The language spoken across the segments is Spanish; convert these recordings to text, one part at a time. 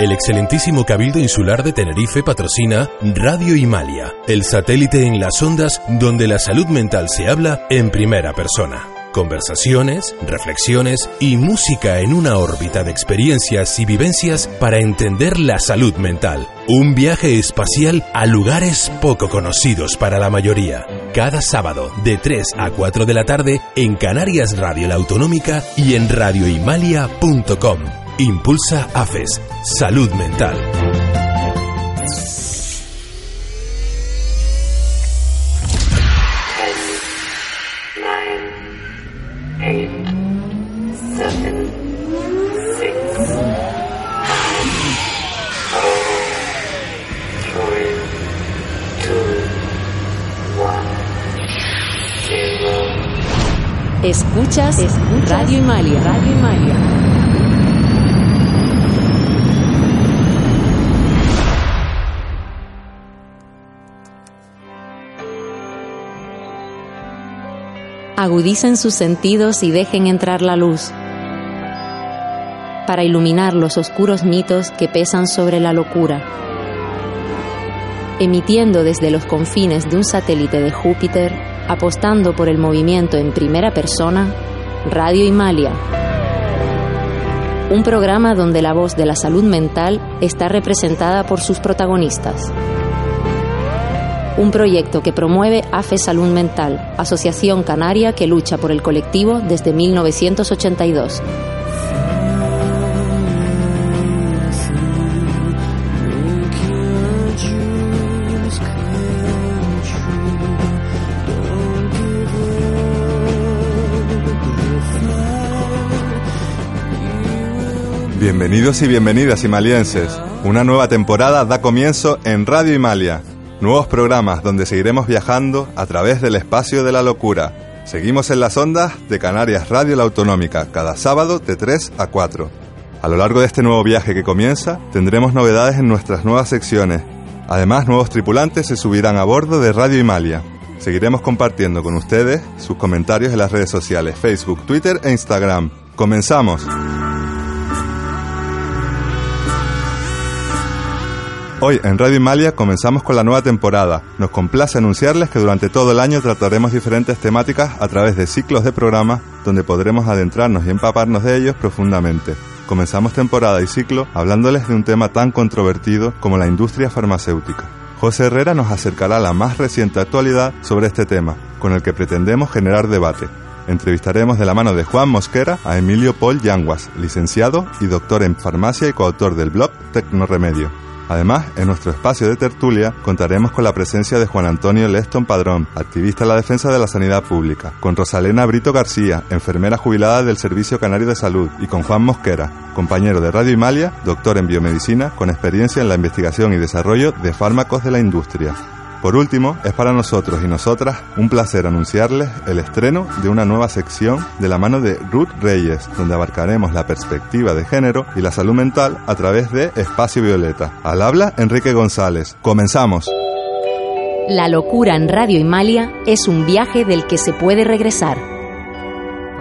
El excelentísimo Cabildo Insular de Tenerife patrocina Radio Himalia, el satélite en las ondas donde la salud mental se habla en primera persona. Conversaciones, reflexiones y música en una órbita de experiencias y vivencias para entender la salud mental. Un viaje espacial a lugares poco conocidos para la mayoría. Cada sábado de 3 a 4 de la tarde en Canarias Radio La Autonómica y en radiohimalia.com. Impulsa AFES. Salud mental. Escuchas, Escuchas Radio Himalia. Radio Himalia. Agudicen sus sentidos y dejen entrar la luz para iluminar los oscuros mitos que pesan sobre la locura. Emitiendo desde los confines de un satélite de Júpiter, apostando por el movimiento en primera persona, Radio Himalia. Un programa donde la voz de la salud mental está representada por sus protagonistas. Un proyecto que promueve AFE Salud Mental, Asociación Canaria que lucha por el colectivo desde 1982. Bienvenidos y bienvenidas himalienses. Una nueva temporada da comienzo en Radio Himalia. Nuevos programas donde seguiremos viajando a través del espacio de la locura. Seguimos en las ondas de Canarias Radio La Autonómica, cada sábado de 3 a 4. A lo largo de este nuevo viaje que comienza, tendremos novedades en nuestras nuevas secciones. Además, nuevos tripulantes se subirán a bordo de Radio Himalia. Seguiremos compartiendo con ustedes sus comentarios en las redes sociales Facebook, Twitter e Instagram. ¡Comenzamos! Hoy en Radio Himalia comenzamos con la nueva temporada. Nos complace anunciarles que durante todo el año trataremos diferentes temáticas a través de ciclos de programas donde podremos adentrarnos y empaparnos de ellos profundamente. Comenzamos temporada y ciclo hablándoles de un tema tan controvertido como la industria farmacéutica. José Herrera nos acercará a la más reciente actualidad sobre este tema, con el que pretendemos generar debate. Entrevistaremos de la mano de Juan Mosquera a Emilio Paul Yanguas, licenciado y doctor en farmacia y coautor del blog Tecnoremedio. Además, en nuestro espacio de tertulia contaremos con la presencia de Juan Antonio Leston Padrón, activista en la defensa de la sanidad pública, con Rosalena Brito García, enfermera jubilada del Servicio Canario de Salud, y con Juan Mosquera, compañero de Radio Himalia, doctor en biomedicina, con experiencia en la investigación y desarrollo de fármacos de la industria. Por último, es para nosotros y nosotras un placer anunciarles el estreno de una nueva sección de la mano de Ruth Reyes, donde abarcaremos la perspectiva de género y la salud mental a través de Espacio Violeta. Al habla Enrique González. Comenzamos. La locura en Radio Himalia es un viaje del que se puede regresar.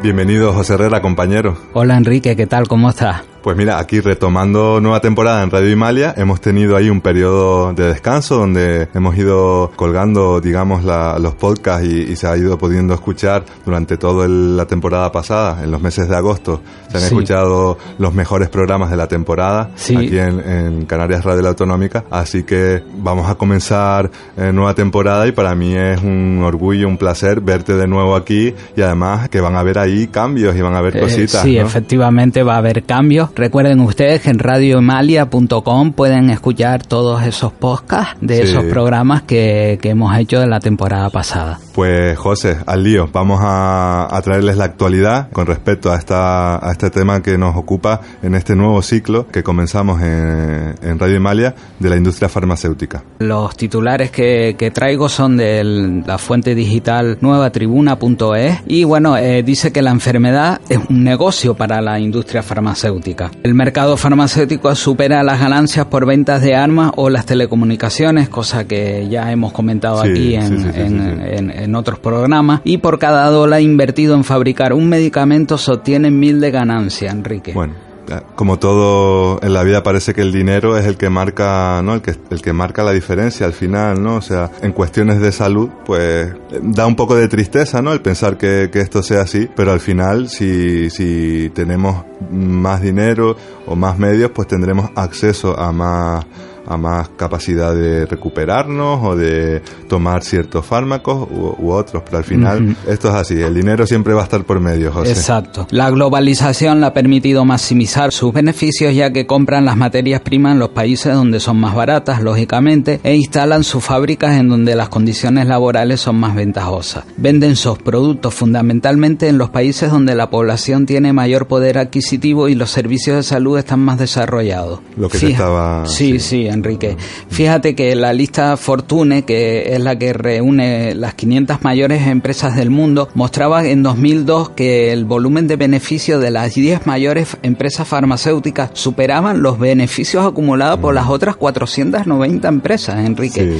Bienvenido José Herrera, compañero. Hola Enrique, ¿qué tal? ¿Cómo estás? Pues mira, aquí retomando nueva temporada en Radio Himalia, hemos tenido ahí un periodo de descanso donde hemos ido colgando, digamos, los podcasts y, se ha ido pudiendo escuchar durante toda la temporada pasada, en los meses de agosto. Se han escuchado los mejores programas de la temporada aquí en, Canarias Radio La Autonómica. Así que vamos a comenzar eh, nueva temporada y para mí es un orgullo, un placer verte de nuevo aquí y además que van a haber ahí cambios y van a haber eh, cositas. Sí, efectivamente va a haber cambios Recuerden ustedes que en radioemalia.com pueden escuchar todos esos podcasts de esos programas que, que, hemos hecho de la temporada pasada. Pues José, al lío, vamos a, a, traerles la actualidad con respecto a, esta, a este tema que nos ocupa en este nuevo ciclo que comenzamos en, en Radio Emalia de la industria farmacéutica. Los titulares que, que traigo son de la fuente digital nuevatribuna.es y bueno, eh, dice que la enfermedad es un negocio para la industria farmacéutica. El mercado farmacéutico supera las ganancias por ventas de armas o las telecomunicaciones, cosa que ya hemos comentado aquí en, otros programas. Y por cada dólar invertido en fabricar un medicamento se obtienen mil de ganancia, Enrique. Bueno como todo en la vida parece que el dinero es el que marca, ¿no? El que, el que marca la diferencia al final, ¿no? O sea, en cuestiones de salud, pues da un poco de tristeza, ¿no? El pensar que, que esto sea así, pero al final si, si tenemos más dinero o más medios, pues tendremos acceso a más a más capacidad de recuperarnos o de tomar ciertos fármacos u, otros, pero al final esto es así, el dinero siempre va a estar por medio, José. Exacto. La globalización le ha permitido maximizar sus beneficios ya que compran las materias primas en los países donde son más baratas, lógicamente, e instalan sus fábricas en donde las condiciones laborales son más ventajosas. Venden sus productos fundamentalmente en los países donde la población tiene mayor poder adquisitivo y los servicios de salud están más desarrollados. Lo que se estaba... Sí, sí, Enrique. Fíjate que la lista Fortune, que es la que reúne las 500 mayores empresas del mundo, mostraba en 2002 que el volumen de beneficio de las 10 mayores empresas farmacéuticas superaban los beneficios acumulados por las otras 490 empresas, Enrique.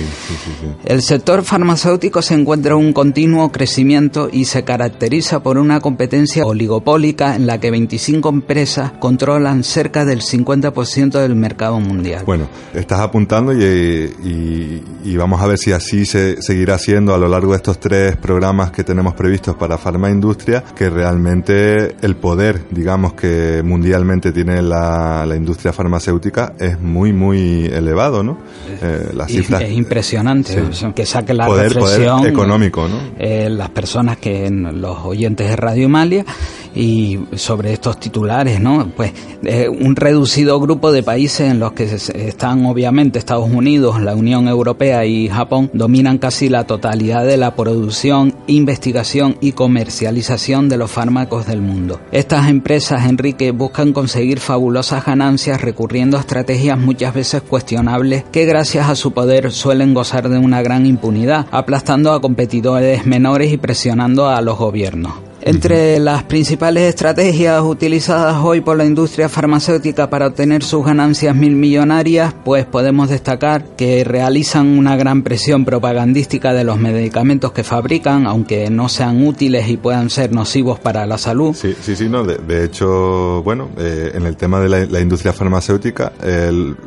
el sector farmacéutico se encuentra en un continuo crecimiento y se caracteriza por una competencia oligopólica en la que 25 empresas controlan cerca del 50% del mercado mundial. Bueno, estás apuntando y, vamos a ver si así se seguirá siendo a lo largo de estos tres programas que tenemos previstos para Farma Industria, que realmente el poder, digamos, que mundialmente tiene la, industria farmacéutica es muy, muy elevado, ¿no? Eh, las cifras, es impresionante que saque la poder, reflexión económico, ¿no? Eh, las personas que, los oyentes de Radio Malia, y sobre estos titulares, ¿no? Pues eh, un reducido grupo de países en los que están obviamente Estados Unidos, la Unión Europea y Japón dominan casi la totalidad de la producción, investigación y comercialización de los fármacos del mundo. Estas empresas, Enrique, buscan conseguir fabulosas ganancias recurriendo a estrategias muchas veces cuestionables que gracias a su poder suelen gozar de una gran impunidad, aplastando a competidores menores y presionando a los gobiernos. Entre las principales estrategias utilizadas hoy por la industria farmacéutica para obtener sus ganancias mil millonarias, pues podemos destacar que realizan una gran presión propagandística de los medicamentos que fabrican, aunque no sean útiles y puedan ser nocivos para la salud. Sí, sí, sí, no. De, hecho, bueno, eh, en el tema de la, industria farmacéutica,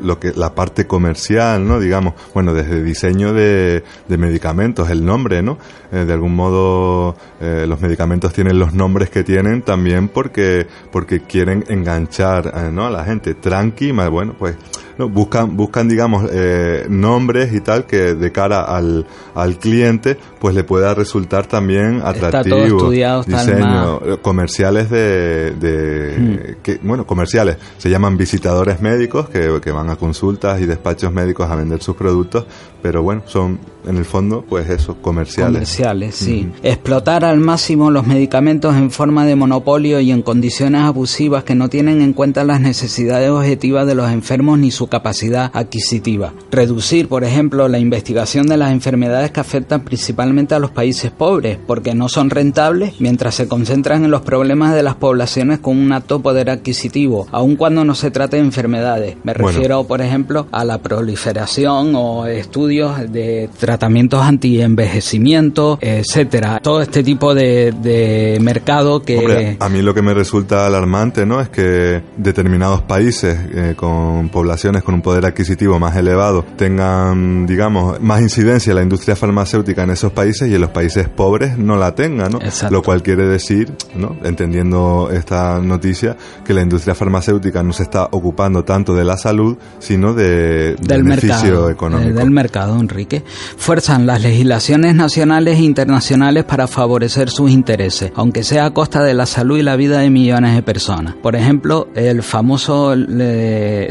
lo que la parte comercial, no, digamos, bueno, desde diseño de, medicamentos, el nombre, no, eh, de algún modo eh, los medicamentos tienen los nombres que tienen también porque, porque quieren enganchar eh, ¿no? a la gente. Tranqui, más bueno, pues no, buscan, buscan digamos, eh, nombres y tal que de cara al, al cliente pues le pueda resultar también atractivo. diseño, eh, comerciales de, de hmm. que, bueno, comerciales, se llaman visitadores médicos que, que van a consultas y despachos médicos a vender sus productos, pero bueno, son en el fondo, pues eso, comerciales. Comerciales, sí. Explotar al máximo los medicamentos en forma de monopolio y en condiciones abusivas que no tienen en cuenta las necesidades objetivas de los enfermos ni su capacidad adquisitiva. Reducir, por ejemplo, la investigación de las enfermedades que afectan principalmente a los países pobres, porque no son rentables mientras se concentran en los problemas de las poblaciones con un alto poder adquisitivo, aun cuando no se trate de enfermedades. Me refiero, por ejemplo, a la proliferación o estudios de tratamientos anti-envejecimiento, etcétera. Todo este tipo de, mercado que... a mí lo que me resulta alarmante, ¿no? Es que determinados países eh, con poblaciones con un poder adquisitivo más elevado tengan, digamos, más incidencia en la industria farmacéutica en esos países y en los países pobres no la tengan, ¿no? Lo cual quiere decir, ¿no? Entendiendo esta noticia, que la industria farmacéutica no se está ocupando tanto de la salud, sino de, del beneficio mercado, económico. Del mercado, Enrique fuerzan las legislaciones nacionales e internacionales para favorecer sus intereses, aunque sea a costa de la salud y la vida de millones de personas. Por ejemplo, el famoso,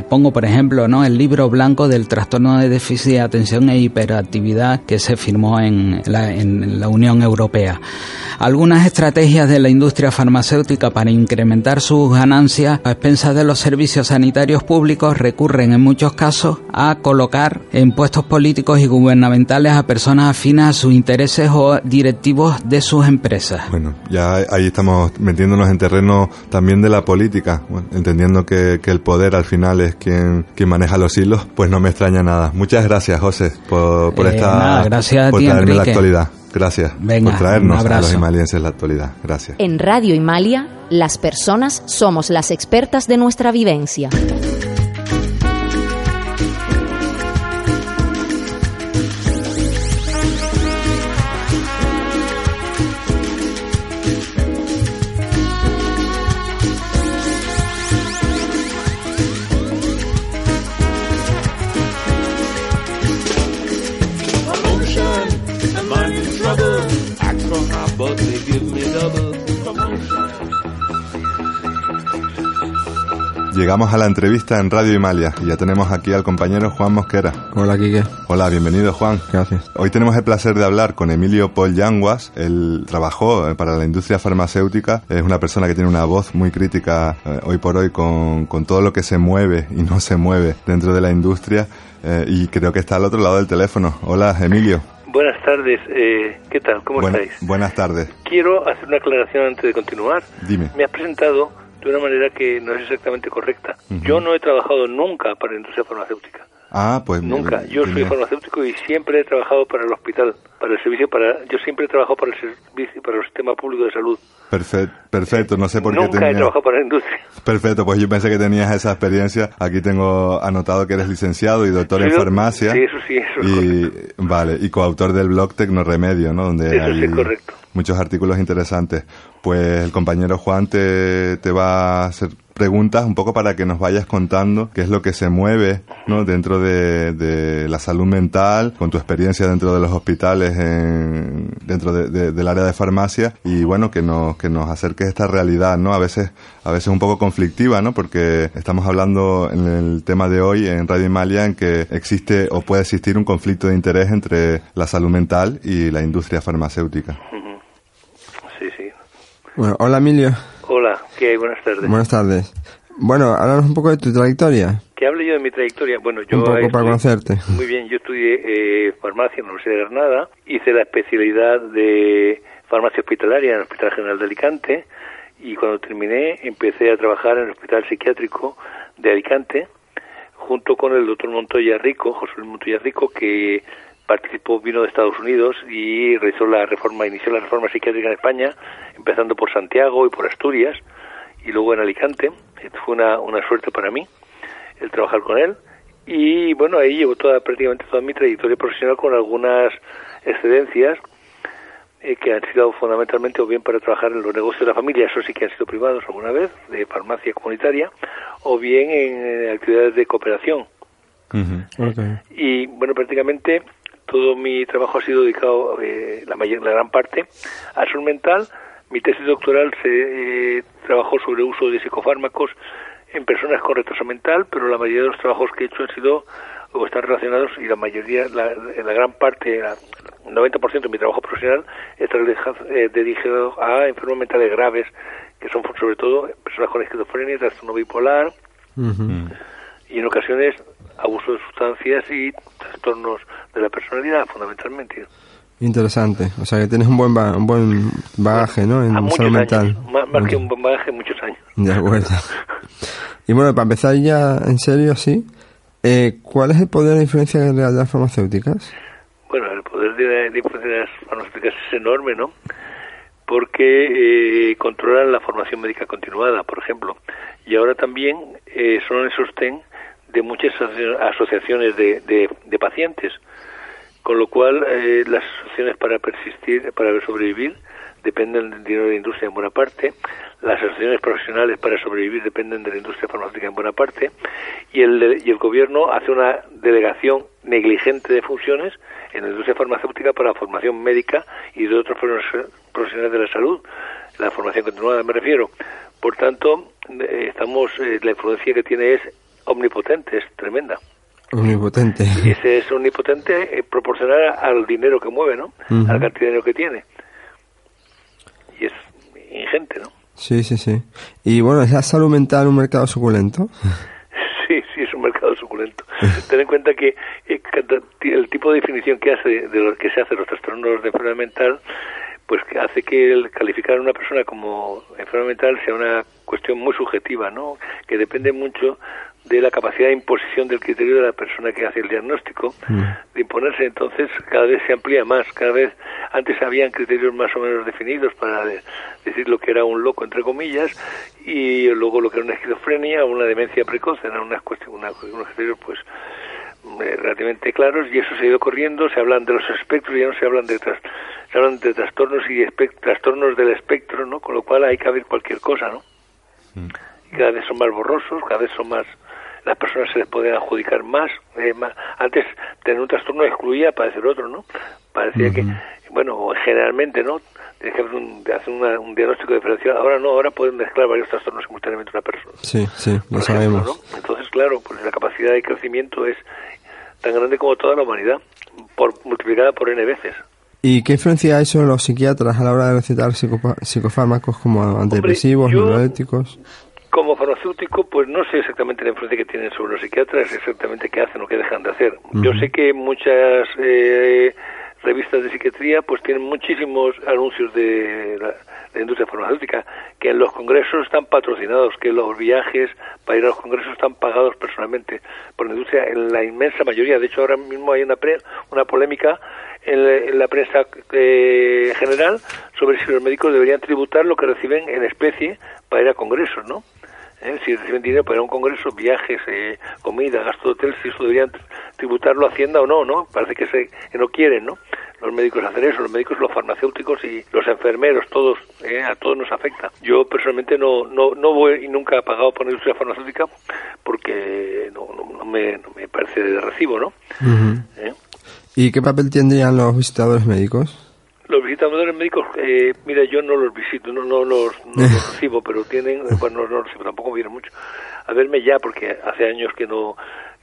pongo por ejemplo, ¿no? el libro blanco del trastorno de déficit de atención e hiperactividad que se firmó en la, en la Unión Europea. Algunas estrategias de la industria farmacéutica para incrementar sus ganancias a expensas de los servicios sanitarios públicos recurren en muchos casos a colocar en puestos políticos y gubernamentales a personas afines a sus intereses o directivos de sus empresas. Bueno, ya ahí estamos metiéndonos en terreno también de la política, entendiendo que, el poder al final es quien, quien maneja los hilos, pues no me extraña nada. Muchas gracias, José, por, por eh, esta gracias por traerme la actualidad. Gracias por traernos a los En Radio Himalia, las personas somos las expertas de nuestra vivencia. Llegamos a la entrevista en Radio Himalia y ya tenemos aquí al compañero Juan Mosquera. Hola, Quique. Hola, bienvenido, Juan. Gracias. Hoy tenemos el placer de hablar con Emilio Paul Yanguas. Él trabajó eh, para la industria farmacéutica. Es una persona que tiene una voz muy crítica eh, hoy por hoy con, con, todo lo que se mueve y no se mueve dentro de la industria. Eh, y creo que está al otro lado del teléfono. Hola, Emilio. Buenas tardes, ¿qué tal? ¿Cómo estáis? Buenas tardes. Quiero hacer una aclaración antes de continuar. Dime. Me has presentado de una manera que no es exactamente correcta. Yo no he trabajado nunca para la industria farmacéutica. Ah, pues nunca. Yo soy farmacéutico y siempre he trabajado para el hospital, para el servicio, para. Yo siempre he trabajado para el servicio, para el sistema público de salud. Perfecto, perfecto. No sé por qué. Nunca he trabajado para la industria. Perfecto, pues yo pensé que tenías esa experiencia. Aquí tengo anotado que eres licenciado y doctor en farmacia. Sí, eso sí, eso y, Vale, y coautor del blog Tecnoremedio, ¿no? Donde eso hay correcto. Muchos artículos interesantes. Pues el compañero Juan te, te va a hacer preguntas un poco para que nos vayas contando qué es lo que se mueve ¿no? dentro de, la salud mental, con tu experiencia dentro de los hospitales, en, dentro del área de farmacia y bueno, que nos, que nos acerques esta realidad, ¿no? A veces, a veces un poco conflictiva, ¿no? Porque estamos hablando en el tema de hoy en Radio Imalia en que existe o puede existir un conflicto de interés entre la salud mental y la industria farmacéutica. Bueno, hola Emilio. Hola, ¿qué Buenas tardes. Buenas tardes. Bueno, háblanos un poco de tu trayectoria. Que hable yo de mi trayectoria. Bueno, yo. Un poco para conocerte. Muy bien, yo estudié eh, farmacia en la Universidad de Granada, hice la especialidad de farmacia hospitalaria en el Hospital General de Alicante y cuando terminé empecé a trabajar en el Hospital Psiquiátrico de Alicante junto con el doctor Montoya Rico, José Luis Montoya Rico, que participó, vino de Estados Unidos y realizó la reforma, inició la reforma psiquiátrica en España, empezando por Santiago y por Asturias, y luego en Alicante. Fue una, una suerte para mí el trabajar con él. Y bueno, ahí llevo toda, prácticamente toda mi trayectoria profesional con algunas excedencias eh, que han sido fundamentalmente o bien para trabajar en los negocios de la familia, eso sí que han sido privados alguna vez, de farmacia comunitaria, o bien en, actividades de cooperación. Y bueno, prácticamente todo mi trabajo ha sido dedicado, eh, la, mayor, la gran parte, a salud mental. Mi tesis doctoral se eh, trabajó sobre el uso de psicofármacos en personas con retraso mental, pero la mayoría de los trabajos que he hecho han sido o están relacionados y la mayoría, la, la gran parte, el 90% de mi trabajo profesional está eh, dirigido a enfermos mentales graves, que son sobre todo personas con esquizofrenia, trastorno bipolar y en ocasiones abuso de sustancias y trastornos de la personalidad, fundamentalmente. Interesante, o sea que tienes un buen, un buen bagaje, ¿no? En salud mental. Más, que un buen bagaje, muchos años. De acuerdo. y bueno, para empezar ya en serio, así, eh, ¿cuál es el poder de influencia de las farmacéuticas? Bueno, el poder de, influencia de las farmacéuticas es enorme, ¿no? Porque eh, controlan la formación médica continuada, por ejemplo, y ahora también eh, son el sostén de muchas asociaciones de, de, pacientes, con lo cual eh, las asociaciones para persistir, para sobrevivir, dependen del dinero de la industria en buena parte, las asociaciones profesionales para sobrevivir dependen de la industria farmacéutica en buena parte, y el, y el gobierno hace una delegación negligente de funciones en la industria farmacéutica para la formación médica y de otros profesionales de la salud, la formación continuada me refiero. Por tanto, eh, estamos, eh, la influencia que tiene es omnipotente, es tremenda. Omnipotente. Y ese es omnipotente eh, proporcional al dinero que mueve, ¿no? A la cantidad de dinero que tiene. Y es ingente, ¿no? Sí, sí, sí. Y bueno, ¿es la salud mental un mercado suculento? sí, sí, sí es un mercado suculento. Ten en cuenta que eh, el tipo de definición que hace de lo que se hace los trastornos de enfermedad mental pues que hace que el calificar a una persona como enfermedad mental sea una cuestión muy subjetiva, ¿no? Que depende mucho de la capacidad de imposición del criterio de la persona que hace el diagnóstico, mm. de imponerse. Entonces, cada vez se amplía más, cada vez antes habían criterios más o menos definidos para decir lo que era un loco, entre comillas, y luego lo que era una esquizofrenia o una demencia precoz, eran unas cuestiones, unos criterios, pues, eh, relativamente claros y eso se ha ido corriendo, se hablan de los espectros, ya no se hablan de, se hablan de trastornos y trastornos del espectro, ¿no? Con lo cual hay que haber cualquier cosa, ¿no? Mm. cada vez son más borrosos, cada vez son más las personas se les pueden adjudicar más, eh, más. antes tener un trastorno excluía para padecer otro, ¿no? Parecía que, bueno, generalmente, ¿no? Tienes que hacer un, hacer un diagnóstico diferencial. Ahora no, ahora pueden mezclar varios trastornos simultáneamente una persona. Sí, sí, lo sabemos. Entonces, claro, pues la capacidad de crecimiento es tan grande como toda la humanidad, por multiplicada por n veces. ¿Y qué influencia hay sobre los psiquiatras a la hora de recetar psicofármacos como antidepresivos, neuroéticos? Como farmacéutico, pues no sé exactamente la influencia que tienen sobre los psiquiatras, exactamente qué hacen o qué dejan de hacer. Yo sé que muchas eh, revistas de psiquiatría pues tienen muchísimos anuncios de la, industria farmacéutica, que en los congresos están patrocinados, que los viajes para ir a los congresos están pagados personalmente por la industria en la inmensa mayoría. De hecho, ahora mismo hay una, una polémica en la, prensa eh, general sobre si los médicos deberían tributar lo que reciben en especie para ir a congresos, ¿no? ¿Eh? Si reciben dinero para un congreso, viajes, eh, comida, gasto de hotel, si eso deberían tributarlo a Hacienda o no, ¿no? Parece que, se, que no quieren, ¿no? Los médicos hacen eso, los médicos, los farmacéuticos y los enfermeros, todos, a todos nos afecta. Yo personalmente no, no, no voy y nunca he pagado por la industria farmacéutica porque no, no, me, no me parece de recibo, ¿no? ¿Y qué papel tendrían los visitadores médicos? Los visitadores médicos, eh, mira, yo no los visito, no, no, los, recibo, pero tienen, bueno, no, los recibo, tampoco vienen mucho a verme ya, porque hace años que no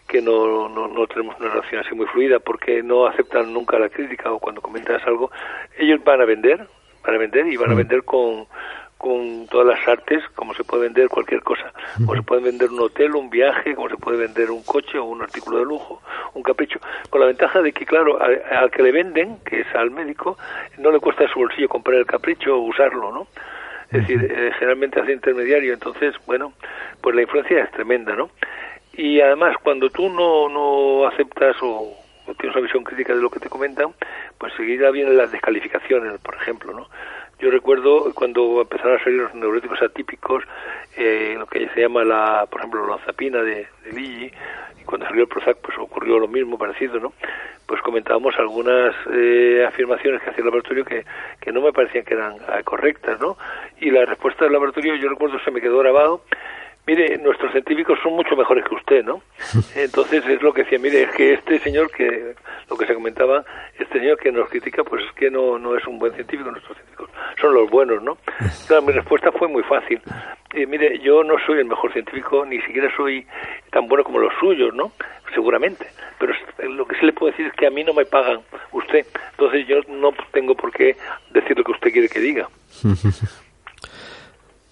que no, no, no, tenemos una relación así muy fluida, porque no aceptan nunca la crítica o cuando comentas algo, ellos van a vender, van a vender y van a mm. vender con, con todas las artes, como se puede vender cualquier cosa. Como se puede vender un hotel, un viaje, como se puede vender un coche o un artículo de lujo, un capricho, con la ventaja de que, claro, al, que le venden, que es al médico, no le cuesta su bolsillo comprar el capricho o usarlo, ¿no? Es decir, eh, generalmente hace intermediario, entonces, bueno, pues la influencia es tremenda, ¿no? Y además, cuando tú no, no aceptas o, o tienes una visión crítica de lo que te comentan, pues seguida vienen las descalificaciones, por ejemplo, ¿no? Yo recuerdo cuando empezaron a salir los neuróticos atípicos, eh, lo que se llama, la, por ejemplo, la zapina de, de Lilly, y cuando salió el Prozac, pues ocurrió lo mismo, parecido, ¿no? Pues comentábamos algunas eh, afirmaciones que hacía el laboratorio que, que no me parecían que eran ah, correctas, ¿no? Y la respuesta del laboratorio, yo recuerdo, se me quedó grabado, mire, nuestros científicos son mucho mejores que usted, ¿no? Entonces es lo que decía, mire, es que este señor que, lo que se comentaba, este señor que nos critica, pues es que no, no es un buen científico, nuestros científicos son los buenos, ¿no? Claro, mi respuesta fue muy fácil. Eh, mire, yo no soy el mejor científico, ni siquiera soy tan bueno como los suyos, ¿no? Seguramente. Pero lo que sí le puedo decir es que a mí no me pagan usted. Entonces yo no tengo por qué decir lo que usted quiere que diga.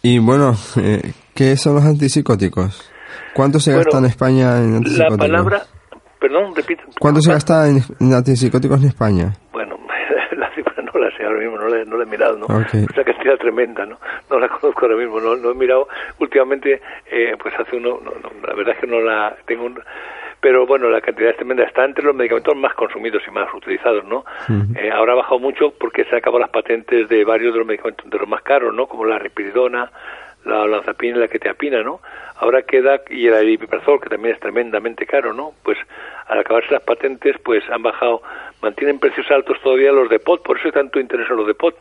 y bueno, eh, ¿Qué son los antipsicóticos? ¿Cuánto se gasta en España en antipsicóticos? La palabra, perdón, repite. ¿Cuánto se gasta en, antipsicóticos en España? Bueno, la cifra no la sé ahora mismo, no la, no la he mirado, ¿no? Es una cantidad tremenda, ¿no? No la conozco ahora mismo, no, no he mirado últimamente, eh, pues hace uno, no, la verdad es que no la tengo un pero bueno, la cantidad es tremenda. Está entre los medicamentos más consumidos y más utilizados, ¿no? eh, ahora ha bajado mucho porque se han acabado las patentes de varios de los medicamentos de los más caros, ¿no? Como la ripiridona, la lanzapina y la que te apina, ¿no? Ahora queda, y el ibuprofeno, que también es tremendamente caro, ¿no? Pues al acabarse las patentes, pues han bajado, mantienen precios altos todavía los de POT, por eso hay tanto interés en los de POT,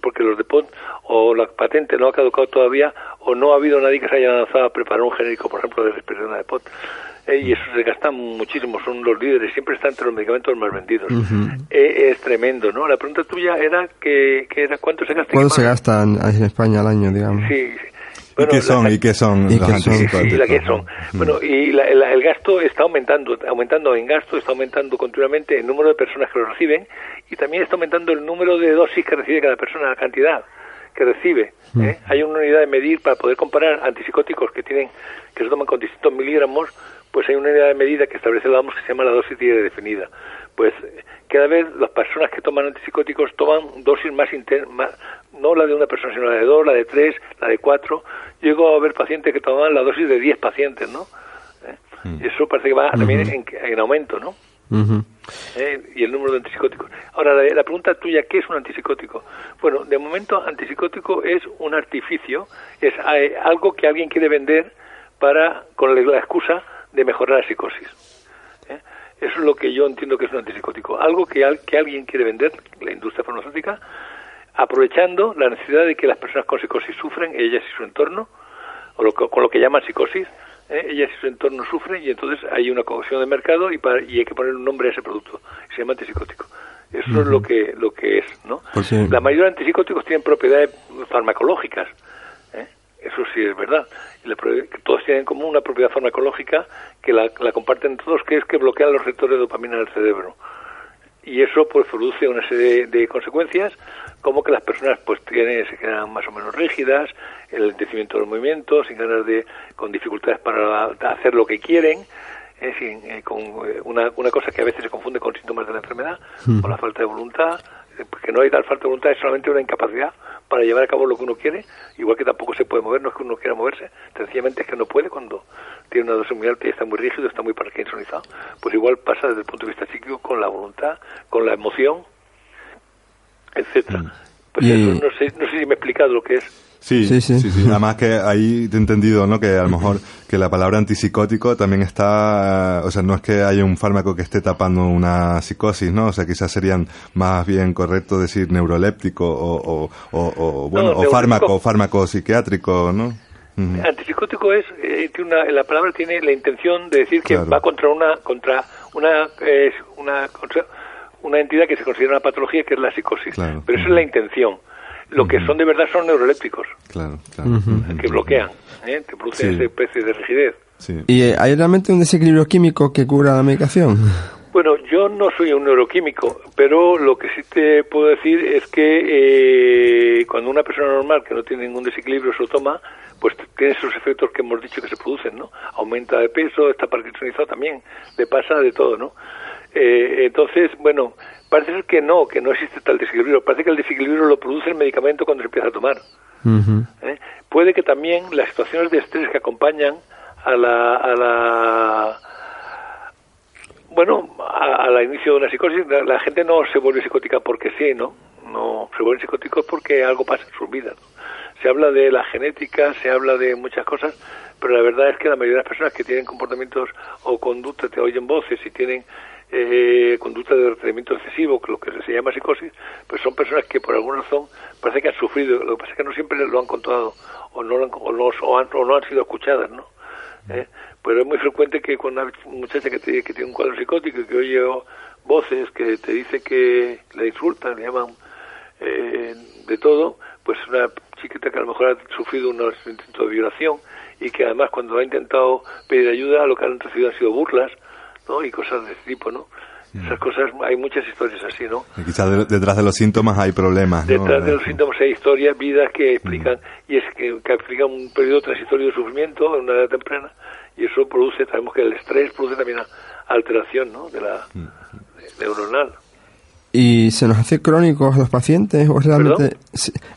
porque los de POT o la patente no ha caducado todavía o no ha habido nadie que se haya lanzado a preparar un genérico, por ejemplo, de respiración de POT. Eh, y eso se gasta muchísimo, son los líderes, siempre están entre los medicamentos más vendidos. Eh, es tremendo, ¿no? La pregunta tuya era que, que era cuánto se gasta. ¿Cuánto se gasta en, España al año, digamos? Sí, ¿Y qué son? ¿Y qué son? ¿Y qué son? Bueno, y el gasto está aumentando, aumentando en gasto, está aumentando continuamente el número de personas que lo reciben y también está aumentando el número de dosis que recibe cada persona, la cantidad que recibe. Mm. ¿eh? Hay una unidad de medir para poder comparar antipsicóticos que tienen que se toman con distintos miligramos pues hay una unidad de medida que establece la OMS que se llama la dosis diaria definida. Pues cada vez las personas que toman antipsicóticos toman dosis más, más no la de una persona, sino la de dos, la de tres, la de cuatro. Llego a ver pacientes que toman la dosis de diez pacientes, ¿no? ¿Eh? Mm. Y eso parece que va también en, aumento, ¿no? ¿Eh? Y el número de antipsicóticos. Ahora, la, pregunta tuya, ¿qué es un antipsicótico? Bueno, de momento, antipsicótico es un artificio, es eh, algo que alguien quiere vender para con la excusa de mejorar la psicosis. Eso es lo que yo entiendo que es un antipsicótico. Algo que, que alguien quiere vender, la industria farmacéutica, aprovechando la necesidad de que las personas con psicosis sufren, ellas y su entorno, o con lo que llaman psicosis, ¿eh? ellas y su entorno sufren y entonces hay una cohesión de mercado y, y hay que poner un nombre a ese producto. Se llama antipsicótico. Eso es lo que, lo que es, ¿no? Pues la mayoría de antipsicóticos tienen propiedades farmacológicas. ¿Eh? Eso sí es verdad. todos tienen como una propiedad farmacológica que la, comparten todos, que es que bloquean los receptores de dopamina en el cerebro. Y eso pues produce una serie de, consecuencias, como que las personas pues tienen, se quedan más o menos rígidas, el lentecimiento del movimiento, sin ganas de, con dificultades para hacer lo que quieren, es eh, con eh, una, una cosa que a veces se confunde con síntomas de la enfermedad, con la falta de voluntad, eh, que no hay tal falta de voluntad, es solamente una incapacidad para llevar a cabo lo que uno quiere, igual que tampoco se puede mover, no es que uno quiera moverse, sencillamente es que no puede cuando tiene una dosis muy alta y está muy rígido, está muy parkinsonizado. Pues igual pasa desde el punto de vista psíquico con la voluntad, con la emoción, etcétera. Mm. Pues eso, no sé, no sé si me he explicado lo que es. Sí, sí, sí, sí, Además que ahí te he entendido, ¿no? Que a lo mejor que la palabra antipsicótico también está, o sea, no es que haya un fármaco que esté tapando una psicosis, ¿no? O sea, quizás serían más bien correcto decir neuroléptico o, o, bueno, o fármaco, fármaco psiquiátrico, ¿no? Antipsicótico es, eh, una, la palabra tiene la intención de decir que va contra una, contra una, es una, una entidad que se considera una patología que es la psicosis. Pero esa es la intención. Lo que son de verdad son neurolépticos. Claro, Que bloquean, ¿eh? que producen ese especie de rigidez. ¿Y eh, hay realmente un desequilibrio químico que cura la medicación? Bueno, yo no soy un neuroquímico, pero lo que sí te puedo decir es que eh, cuando una persona normal que no tiene ningún desequilibrio se lo toma, pues tiene esos efectos que hemos dicho que se producen, ¿no? Aumenta de peso, está parkinsonizado también, le pasa de todo, ¿no? Eh, entonces, bueno, parece ser que no, que no existe tal desequilibrio. Parece que el desequilibrio lo produce el medicamento cuando se empieza a tomar. ¿Eh? Puede que también las situaciones de estrés que acompañan a la, a la bueno, al inicio de una psicosis, la, gente no se vuelve psicótica porque sí, ¿no? No se vuelven psicóticos porque algo pasa en sus vidas. Se habla de la genética, se habla de muchas cosas, pero la verdad es que la mayoría de las personas que tienen comportamientos o conductas, te oyen voces y tienen eh, conducta de retenimiento excesivo, lo que se llama psicosis, pues son personas que por alguna razón parece que han sufrido, lo que pasa es que no siempre lo han contado o no, han, o no, han, no han sido escuchadas, ¿no? ¿Eh? Pero es muy frecuente que con una muchacha que, tiene, que tiene un cuadro psicótico y que oye voces que te dice que le insultan, le llaman eh, de todo, pues una chiquita que a lo mejor ha sufrido un intento de violación y que además cuando ha intentado pedir ayuda lo que han recibido han sido burlas ¿no? Y cosas de ese tipo, ¿no? Esas cosas, hay muchas historias así, ¿no? Y quizás detrás de los síntomas hay problemas, Detrás de los síntomas hay historias, vidas que explican, mm. y es que, explican un periodo transitorio de sufrimiento en una edad temprana, y eso produce, sabemos que el estrés produce también alteración, ¿no? De la mm. neuronal. ¿Y se nos hace crónicos a los pacientes? ¿O realmente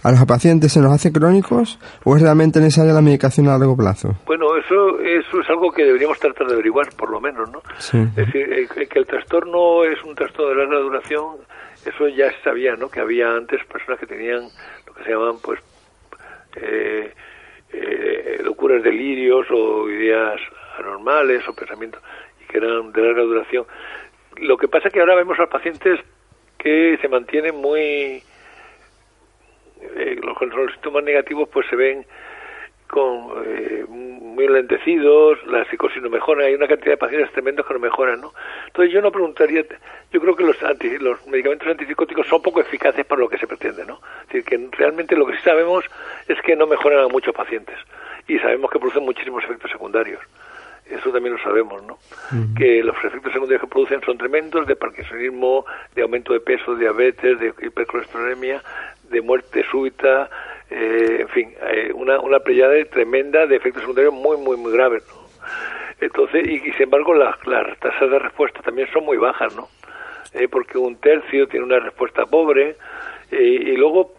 a los pacientes se nos hace crónicos o es realmente necesaria la medicación a largo plazo? Bueno, eso, eso es algo que deberíamos tratar de averiguar, por lo menos, ¿no? Es decir, eh, que el trastorno es un trastorno de larga duración, eso ya se sabía, ¿no? Que había antes personas que tenían lo que se llamaban, pues, eh, eh, locuras, delirios o ideas anormales o pensamientos y que eran de larga duración. Lo que pasa es que ahora vemos a los pacientes que se mantienen muy eh, los, los síntomas negativos pues se ven con eh, muy lentecidos, la psicosis no mejora, hay una cantidad de pacientes tremendos que no mejoran, ¿no? Entonces yo no preguntaría, yo creo que los los medicamentos antipsicóticos son poco eficaces para lo que se pretende, ¿no? Es decir, que realmente lo que sí sabemos es que no mejoran a muchos pacientes y sabemos que producen muchísimos efectos secundarios eso también lo sabemos, ¿no? Que los efectos secundarios que producen son tremendos, de parkinsonismo, de aumento de peso, de diabetes, de hipercolesterolemia, de muerte súbita, eh, en fin, eh, una, una tremenda de efectos secundarios muy, muy, muy graves, ¿no? Entonces, y, sin embargo, las, las tasas de respuesta también son muy bajas, ¿no? Eh, porque un tercio tiene una respuesta pobre eh, y luego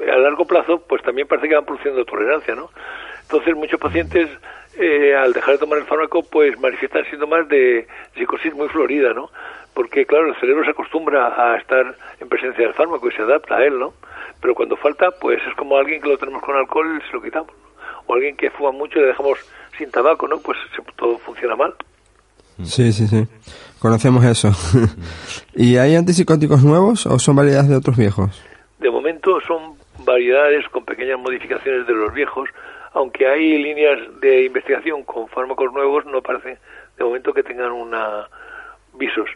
a largo plazo pues también parece que van produciendo tolerancia, ¿no? Entonces muchos pacientes eh, al dejar de tomar el fármaco pues manifiestan síntomas de psicosis muy florida, ¿no? Porque claro, el cerebro se acostumbra a estar en presencia del fármaco y se adapta a él, ¿no? Pero cuando falta pues es como alguien que lo tenemos con alcohol y se lo quitamos. O alguien que fuma mucho y le dejamos sin tabaco, ¿no? Pues todo funciona mal. Sí, sí, sí. Conocemos eso. ¿Y hay antipsicóticos nuevos o son variedades de otros viejos? De momento son variedades con pequeñas modificaciones de los viejos, aunque hay líneas de investigación con fármacos nuevos, no parece de momento que tengan una visos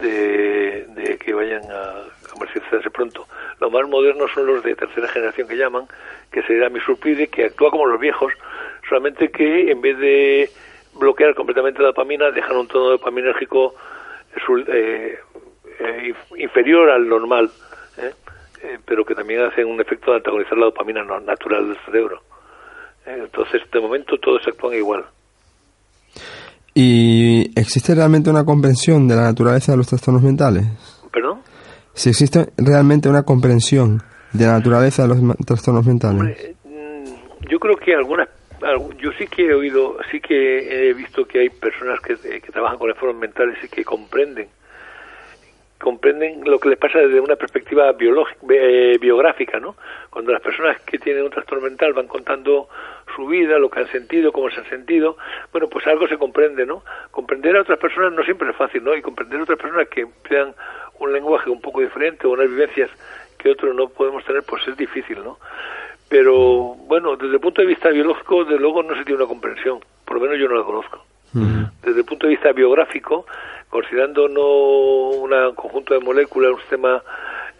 de, que vayan a comercializarse pronto. Lo más modernos son los de tercera generación que llaman, que será misurpide, que actúa como los viejos, solamente que en vez de bloquear completamente la dopamina, dejan un tono dopaminérgico eh, eh, inferior al normal, ¿eh? pero que también hacen un efecto de antagonizar la dopamina natural del cerebro. Entonces, de momento, todos actúan igual. ¿Y existe realmente una comprensión de la naturaleza de los trastornos mentales? ¿Perdón? Si existe realmente una comprensión de la naturaleza de los trastornos mentales. Mm, yo creo que algunas yo sí que he oído, sí que he visto que hay personas que, que trabajan con enfermos mentales y que comprenden comprenden lo que les pasa desde una perspectiva eh, biográfica, ¿no? Cuando las personas que tienen un trastorno mental van contando su vida, lo que han sentido, cómo se han sentido, bueno, pues algo se comprende, ¿no? Comprender a otras personas no siempre es fácil, ¿no? Y comprender a otras personas que emplean un lenguaje un poco diferente o unas vivencias que otros no podemos tener, pues es difícil, ¿no? Pero bueno, desde el punto de vista biológico, de luego no se tiene una comprensión, por lo menos yo no la conozco. Desde el punto de vista biográfico, considerando no un conjunto de moléculas, un sistema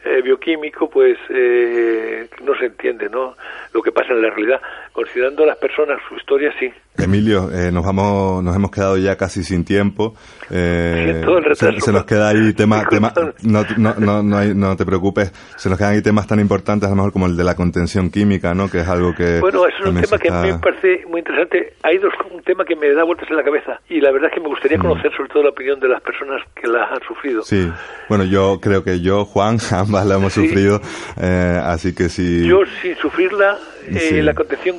eh, bioquímico, pues eh, no se entiende ¿no? lo que pasa en la realidad. Considerando las personas, su historia, sí. Emilio, eh, nos vamos, nos hemos quedado ya casi sin tiempo. Eh, se, nos queda ahí tema, tema no, no, no, no, no, te preocupes, se nos quedan ahí temas tan importantes a lo mejor como el de la contención química, ¿no? Que es algo que... Bueno, es un tema que a mí me parece muy interesante. Hay dos, un tema que me da vueltas en la cabeza y la verdad es que me gustaría mm. conocer sobre todo la opinión de las personas que las han sufrido. Sí, bueno, yo creo que yo, Juan, ambas la hemos sufrido, eh, así que si... Yo sin sufrirla, eh, la contención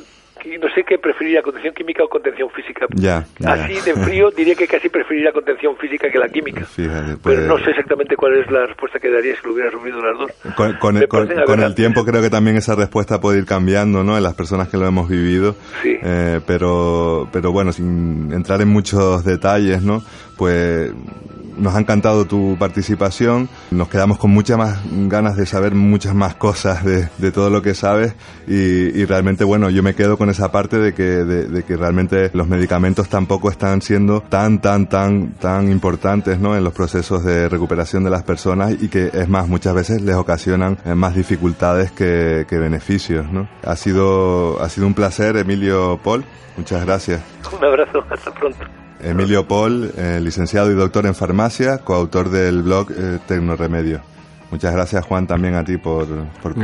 no sé qué preferiría, contención química o contención física. Ya, Así de frío diría que casi preferiría contención física que la química. Pero pues- no sé exactamente cuál es la respuesta que daría si lo hubiera sufrido las dos. Con, el, tiempo creo que también esa respuesta puede ir cambiando, ¿no? En las personas que lo hemos vivido. Sí. Eh, pero, pero bueno, sin entrar en muchos detalles, ¿no? Pues nos ha encantado tu participación. Nos quedamos con muchas más ganas de saber muchas más cosas de, todo lo que sabes y, y, realmente, bueno, yo me quedo con esa parte de que, de, que realmente los medicamentos tampoco están siendo tan, tan, tan, tan importantes, ¿no? En los procesos de recuperación de las personas y que, es más, muchas veces les ocasionan eh, más dificultades que, que beneficios, ¿no? Ha sido, ha sido un placer, Emilio Paul. Muchas gracias. Un abrazo, hasta pronto. Emilio Paul, eh, licenciado y doctor en farmacia, coautor del blog eh, Tecnoremedio. Muchas gracias Juan también a ti por, por,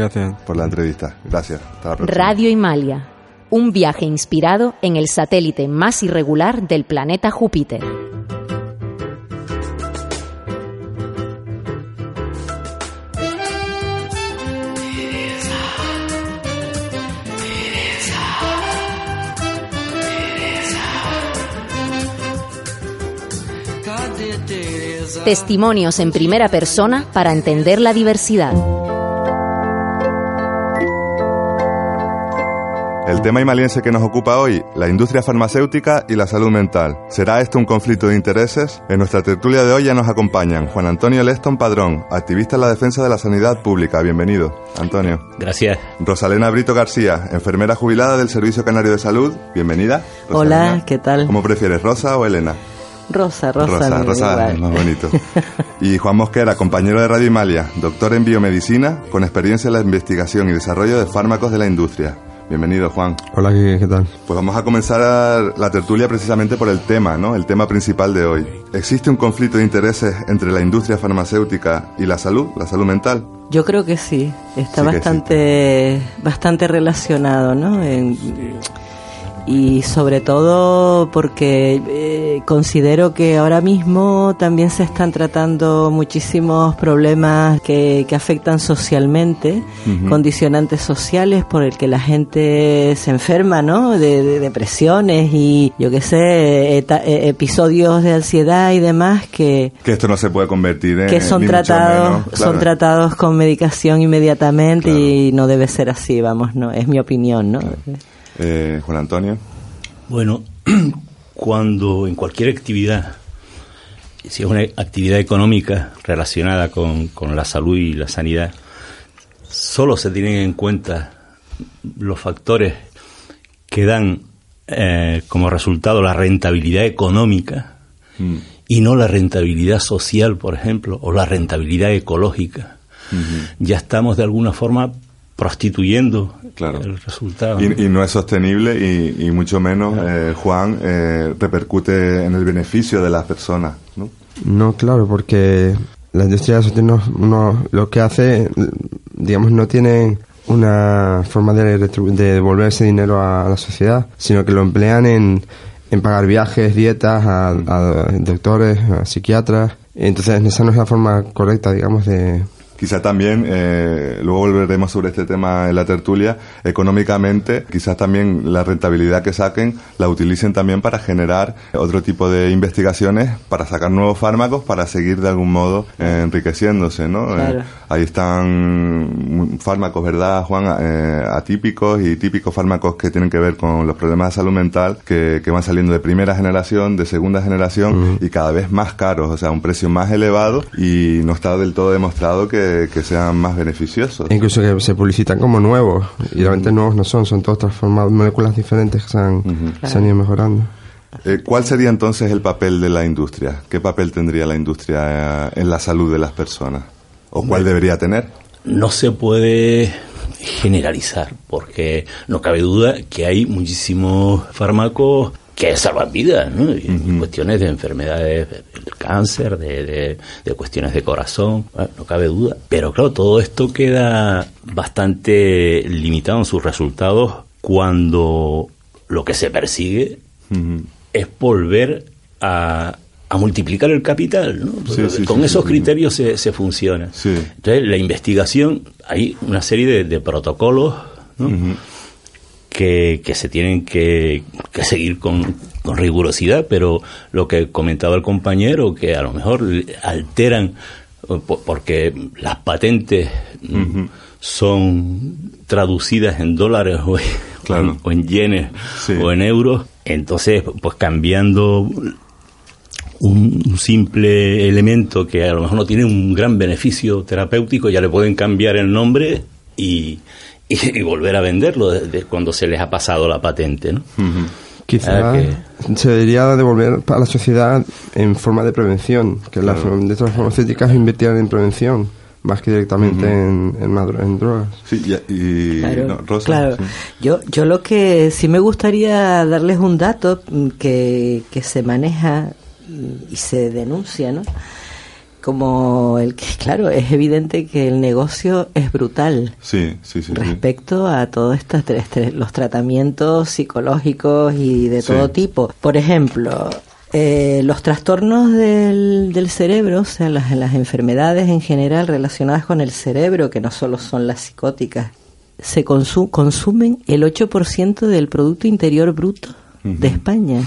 por la entrevista. Gracias. Radio Himalia, un viaje inspirado en el satélite más irregular del planeta Júpiter. Testimonios en primera persona para entender la diversidad. El tema imaliense que nos ocupa hoy, la industria farmacéutica y la salud mental. ¿Será esto un conflicto de intereses? En nuestra tertulia de hoy ya nos acompañan Juan Antonio Leston Padrón, activista en la defensa de la sanidad pública. Bienvenido, Antonio. Gracias. Rosalena Brito García, enfermera jubilada del Servicio Canario de Salud. Bienvenida. Hola, ¿qué tal? ¿Cómo prefieres, Rosa o Elena? Rosa, Rosa. Rosa, Rosa, más bonito. Y Juan Mosquera, compañero de Radio Imalia, doctor en biomedicina, con experiencia en la investigación y desarrollo de fármacos de la industria. Bienvenido, Juan. Hola, ¿qué, tal? Pues vamos a comenzar la tertulia precisamente por el tema, ¿no? El tema principal de hoy. ¿Existe un conflicto de intereses entre la industria farmacéutica y la salud, la salud mental? Yo creo que sí, está bastante, bastante relacionado, ¿no? Y sobre todo porque eh, considero que ahora mismo también se están tratando muchísimos problemas que, que afectan socialmente, condicionantes sociales por el que la gente se enferma, ¿no? De, depresiones y yo qué sé, e, episodios de ansiedad y demás que que esto no se puede convertir en que son tratados son tratados con medicación inmediatamente y no debe ser así, vamos, no es mi opinión, ¿no? Eh, Juan Antonio. Bueno, cuando en cualquier actividad, si es una actividad económica relacionada con, la salud y la sanidad, solo se tienen en cuenta los factores que dan eh, como resultado la rentabilidad económica mm. y no la rentabilidad social, por ejemplo, o la rentabilidad ecológica. Ya estamos de alguna forma prostituyendo el resultado. Y, no es sostenible y, mucho menos, eh, Juan, eh, repercute en el beneficio de las personas, ¿no? No, claro, porque la industria de no, lo que hace, digamos, no tiene una forma de, de devolver ese dinero a, la sociedad, sino que lo emplean en, en pagar viajes, dietas a, a doctores, a psiquiatras. Entonces, esa no es la forma correcta, digamos, de, Quizá también, eh, luego volveremos sobre este tema en la tertulia, económicamente, quizás también la rentabilidad que saquen la utilicen también para generar otro tipo de investigaciones, para sacar nuevos fármacos, para seguir de algún modo enriqueciéndose, ¿no? Eh, ahí están fármacos, ¿verdad, Juan? Eh, atípicos y típicos fármacos que tienen que ver con los problemas de salud mental que, van saliendo de primera generación, de segunda generación y cada vez más caros, o sea, un precio más elevado y no está del todo demostrado que que, sean más beneficiosos. incluso que se publicitan como nuevos, y realmente nuevos no son, son todos transformados, moléculas diferentes que se han, ido mejorando. Eh, ¿Cuál sería entonces el papel de la industria? ¿Qué papel tendría la industria en la salud de las personas? ¿O cuál debería tener? No se puede generalizar, porque no cabe duda que hay muchísimos fármacos que salvan vidas, ¿no? cuestiones de enfermedades, de, cáncer, de, cuestiones de corazón, no cabe duda. Pero claro, todo esto queda bastante limitado en sus resultados cuando lo que se persigue es volver a, multiplicar el capital, ¿no? con esos criterios se, se funciona. Entonces, la investigación, hay una serie de, protocolos, ¿no? Que, se tienen que, seguir con, rigurosidad, pero lo que comentaba el compañero, que a lo mejor alteran, porque las patentes son traducidas en dólares o, en, yenes o en euros, entonces pues cambiando un simple elemento que a lo mejor no tiene un gran beneficio terapéutico, ya le pueden cambiar el nombre y, y, volver a venderlo desde cuando se les ha pasado la patente, ¿no? Quizá se debería devolver a la sociedad en forma de prevención, que las de farmacéuticas invirtieran en prevención más que directamente en, en, drogas. Sí, y, claro, Yo, yo lo que sí me gustaría darles un dato que, que se maneja y se denuncia, ¿no? Como el que, claro, es evidente que el negocio es brutal. Sí, sí, sí. Respecto a todos estos los tratamientos psicológicos y de todo tipo. Por ejemplo, eh, los trastornos del, del, cerebro, o sea, las, las enfermedades en general relacionadas con el cerebro, que no solo son las psicóticas, se consumen el 8% del Producto Interior Bruto de España.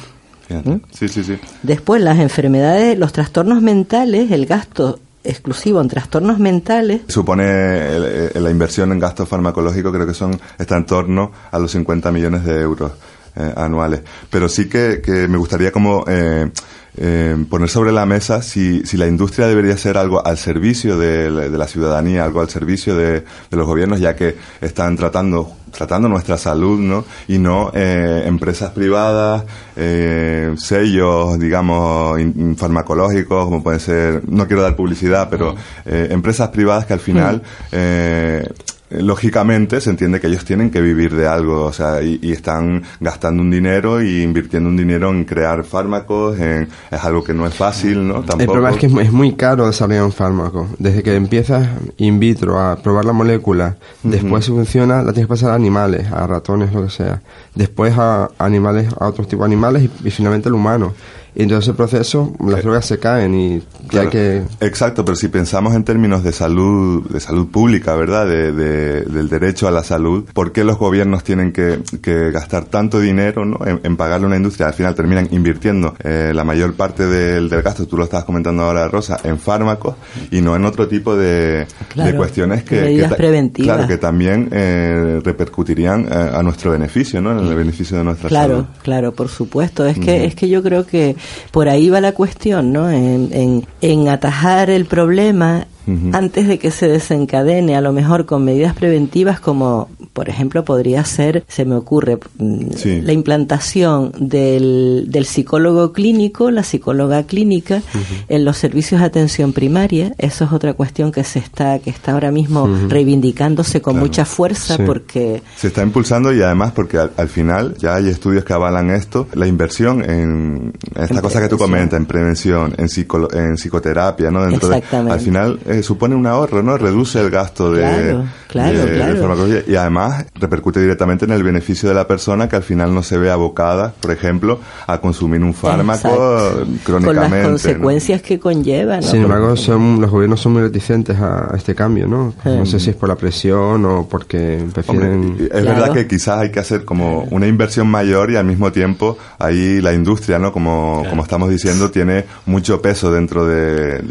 ¿Mm? Sí, sí, sí. Después, las enfermedades, los trastornos mentales, el gasto exclusivo en trastornos mentales. Supone la inversión en gasto farmacológico, creo que son está en torno a los 50 millones de euros eh, anuales. Pero sí que, que me gustaría como eh, eh, poner sobre la mesa si, si la industria debería ser algo al servicio de, la ciudadanía, algo al servicio de, los gobiernos, ya que están tratando tratando nuestra salud, ¿no? Y no eh, empresas privadas, eh, sellos, digamos, farmacológicos, como pueden ser, no quiero dar publicidad, pero mm. empresas privadas que al final eh, lógicamente se entiende que ellos tienen que vivir de algo, o sea, y, están gastando un dinero y invirtiendo un dinero en crear fármacos, en, es algo que no es fácil, ¿no? Tampoco. El problema es que es, muy caro desarrollar un fármaco. Desde que empiezas in vitro a probar la molécula, después si funciona, la tienes que pasar a animales, a ratones, lo que sea. Después a animales, a otros tipos de animales y finalmente al humano. Y en todo ese proceso las drogas se caen y hay que... Exacto, pero si pensamos en términos de salud, de salud pública, ¿verdad? De, del derecho a la salud, ¿por qué los gobiernos tienen que, que gastar tanto dinero ¿no? en, pagarle a una industria? Al final terminan invirtiendo eh, la mayor parte del, del, gasto, tú lo estabas comentando ahora, Rosa, en fármacos y no en otro tipo de, de cuestiones que, medidas preventivas. Claro, que también eh, repercutirían eh, a nuestro beneficio, ¿no? En el beneficio de nuestra claro, salud. Claro, claro, por supuesto. Es, que, es que yo creo que por ahí va la cuestión, ¿no? En, en, en atajar el problema antes de que se desencadene, a lo mejor con medidas preventivas como, por ejemplo, podría ser, se me ocurre, mm, la implantación del, del, psicólogo clínico, la psicóloga clínica en los servicios de atención primaria. Eso es otra cuestión que se está, que está ahora mismo reivindicándose con mucha fuerza porque... Se está impulsando y además porque al, final ya hay estudios que avalan esto, la inversión en, esta cosa que tú comentas, en prevención, en, en psicoterapia, ¿no? Dentro Exactamente. al final eh, supone un ahorro, ¿no? Reduce el gasto de, farmacología y además repercute directamente en el beneficio de la persona que al final no se ve abocada, por ejemplo, a consumir un fármaco crónicamente. Con las consecuencias que conlleva, Sin embargo, son, los gobiernos son muy reticentes a, este cambio, ¿no? No sé si es por la presión o porque prefieren... es verdad que quizás hay que hacer como una inversión mayor y al mismo tiempo ahí la industria, ¿no? Como, como estamos diciendo, tiene mucho peso dentro de,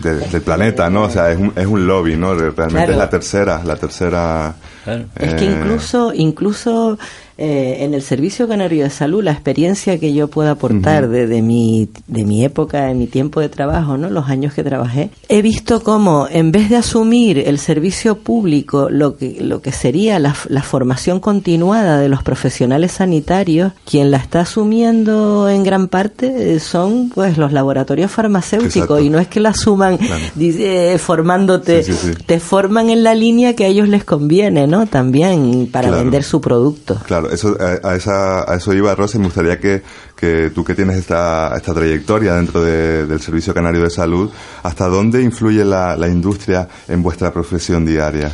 del planeta, ¿no? O sea, es un, es un lobby, ¿no? Realmente es la tercera, la tercera... Es que eh, incluso, incluso eh, en el Servicio Canario de Salud, la experiencia que yo puedo aportar de, mi, de mi época, de mi tiempo de trabajo, ¿no? los años que trabajé, he visto cómo en vez de asumir el servicio público, lo que, lo que sería la, formación continuada de los profesionales sanitarios, quien la está asumiendo en gran parte eh, son pues los laboratorios farmacéuticos. Y no es que la asuman dice, formándote, te forman en la línea que a ellos les conviene, ¿no? También para vender su producto. Claro eso, a, esa, a eso iba Rosa y me gustaría que, que tú que tienes esta, esta trayectoria dentro del Servicio Canario de Salud, ¿hasta dónde influye la, la industria en vuestra profesión diaria?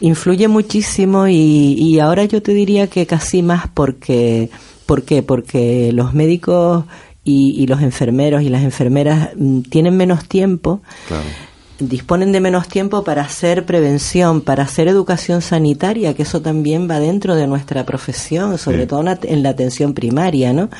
Influye muchísimo y, y ahora yo te diría que casi más porque, ¿por qué? Porque los médicos y, y los enfermeros y las enfermeras mm, tienen menos tiempo. Claro disponen de menos tiempo para hacer prevención, para hacer educación sanitaria, que eso también va dentro de nuestra profesión, sobre todo en la atención primaria, ¿no?